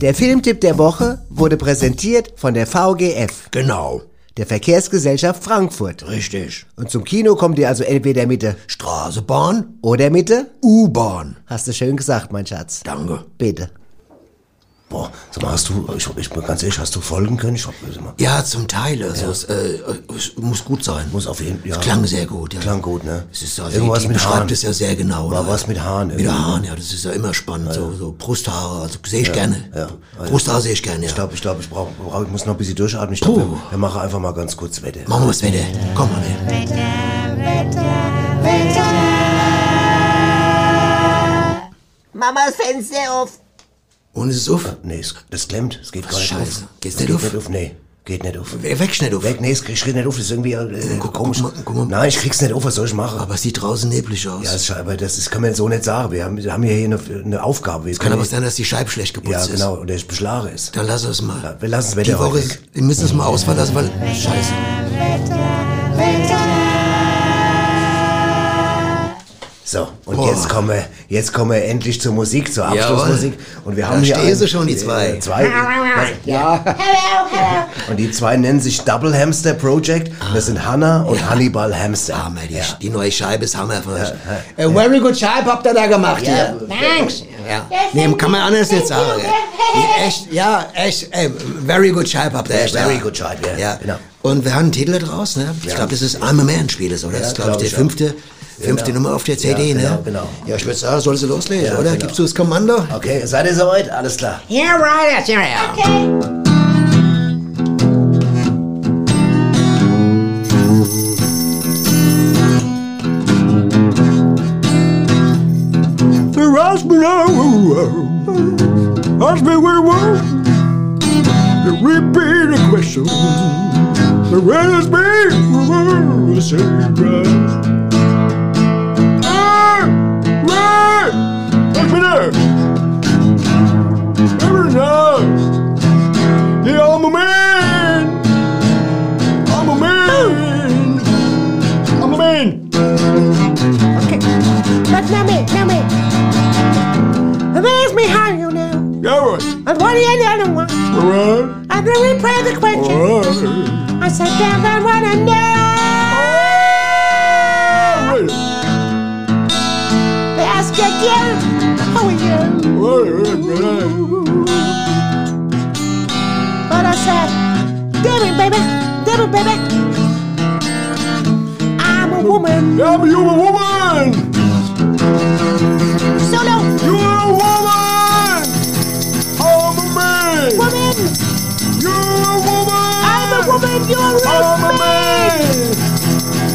Der Filmtipp der Woche wurde präsentiert von der VGF. Genau. Der Verkehrsgesellschaft Frankfurt. Richtig. Und zum Kino kommt ihr also entweder mit der Straßenbahn oder mit der U-Bahn. Hast du schön gesagt, mein Schatz. Danke. Bitte. Boah, sag mal, hast du, ich, ich bin ganz ehrlich, hast du folgen können? Ich hab, sag mal, Ja, zum Teil. Also es, äh, es muss gut sein. muss auf jeden Fall. Es klang sehr gut. Ja. Klang gut, ne? Es ist also, Irgendwas die mit beschreibt Haaren. es ja sehr genau. War ne? was mit Haaren. Mit irgendwie. Haaren, ja, das ist ja immer spannend. So, so Brusthaare, also sehe ich Ja, gerne. Ja. Brusthaare sehe ich gerne, ja. Ich glaube, ich, glaub, ich, brauch, brauch, ich muss noch ein bisschen durchatmen. Ich glaube, wir, wir machen einfach mal ganz kurz Wette. Machen wir was Wette. Komm mal her. Mama, das Fenster auf. Und es ist auf. Nee, es, das klemmt. Es geht Was gar nicht Scheiße. auf. Geht's Es nicht geht auf? nicht auf? Nee, geht nicht auf. Wächst nicht auf? Weg, nee, es ich krieg nicht auf. Das ist irgendwie äh, komisch. guck mal, guck mal. Nein, ich krieg's nicht auf. Was soll ich machen? Aber es sieht draußen neblig aus. Ja, ist, aber das ist, kann man so nicht sagen. Wir haben, wir haben ja hier eine, eine Aufgabe. Wir es kann aber sein, dass die Scheibe schlecht geputzt Ja, ist. genau. Und der beschlagen ist. Dann lass es mal. Ja, wir lassen es Die Wetter Woche heute ist, wir müssen es mal ausfallen lassen, weil. Scheiße. So, und Boah. jetzt kommen wir, jetzt kommen wir endlich zur Musik, zur Jawohl. Abschlussmusik. Und wir Da haben hier stehen einen- sie schon, die zwei. Äh, zwei. Ja. Und die zwei nennen sich Double Hamster Project. Das sind Hannah und Hannibal Hamster. Ah, die, die neue Scheibe ist Hammer von euch. A very good Scheibe habt ihr da gemacht Ja, hier. thanks. Ja. Nee, kann man anders nicht sagen. Echt, ja, echt, ey, very good Scheibe habt ihr echt. Very ja. good Scheibe, ja. Ja. Genau. Und wir haben einen Titel draus, ne? Ich Ja. glaube, das ist I'm a Man Spiel, oder? Ja, das ist, glaube ich, glaub der ich auch. Fünfte, Genau. Nummer auf der CD, Ja, genau, ne? genau. Ja, ich würde sagen, sollst du loslegen, Ja, oder? genau. Gibst du das Kommando? Okay, seid ihr soweit? Alles klar. Yeah, right, that's right. There has been a has been with one. The repeated question. The red has been the same there. Every night. Yeah, I'm a man. I'm a man. I'm a man. Okay. But now me, now me. There's me how you know. Yeah, right. And what do you know? One? Alright. I then replay the question. Alright. I said, damn, I wanna know. They But I said, damn it, baby, damn it, baby. I'm a woman. But you a woman. Solo. You're a woman. I'm a man. Woman. You're a woman. I'm a woman. You're a I'm a man. man.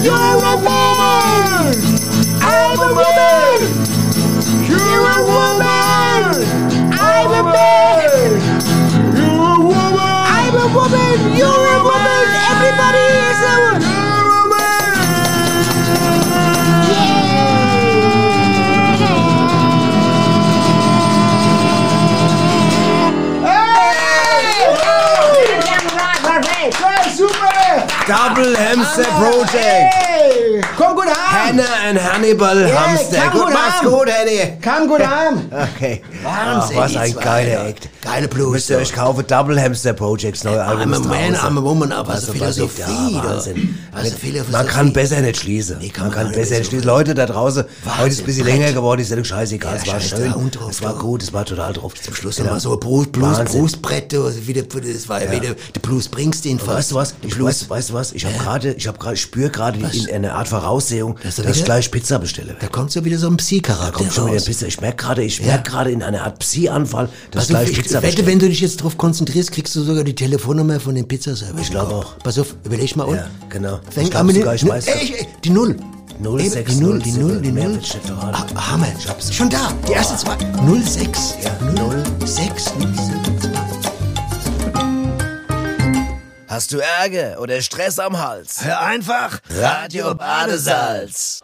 You're a man. I'm a woman. You're a woman. I'm a man. You're a woman. I'm a woman. You're, You're a, woman. woman. Everybody is a woman. You're a woman. Double MC Project! Komm gut heim. Hannah and Hannibal Yeah, Hamster. komm Gut, gut mach's gut, Henny. Komm gut heim. [laughs] Okay. Wahnsinn, Ach, was die ein geiler ja. Act. Geile Blues, Müsst ihr doch. euch kaufen. Double Hamster Projects, neue Album. I'm a ist man. I'm a woman, aber Was so Philosophie, ja, doch. Wahnsinn. Philosophie. Man kann besser nicht schließen. man kann besser nicht schließen. Leute da draußen, heute ist ein bisschen länger geworden, die Sendung scheißegal. es war schön. Es war doch. gut, es war total drauf. Zum Schluss nochmal so Blues, Blues. Brustbrett, also das war ja. wieder der Blues Springsteen Aber Weißt du was? Weißt du was? Ich habe gerade, ich habe gerade, spüre gerade in einer Art Voraussehung, dass, er ich gleich Pizza bestelle. Da kommt so wieder so ein kommt schon wieder. Pizza. Ich merke gerade, ich Ja. merke gerade in einer Art Psi-Anfall, dass ich gleich ich Pizza wette, bestelle. wenn du dich jetzt darauf konzentrierst, kriegst du sogar die Telefonnummer von dem Pizzaservice. Ich glaube auch. Pass auf, überleg mal. und? Ja, genau. Ich glaub an sogar, ich weiß Ey, das. ey, die Null. Null, Eben, sechs, die Null, null, die sieben, Null, die mehr Null. wird nicht verraten. Ah, Hammer. Schon da. Die erste zwei. 06. Ja, 06. Hast du Ärger oder Stress am Hals? Hör einfach Radio Badesalz.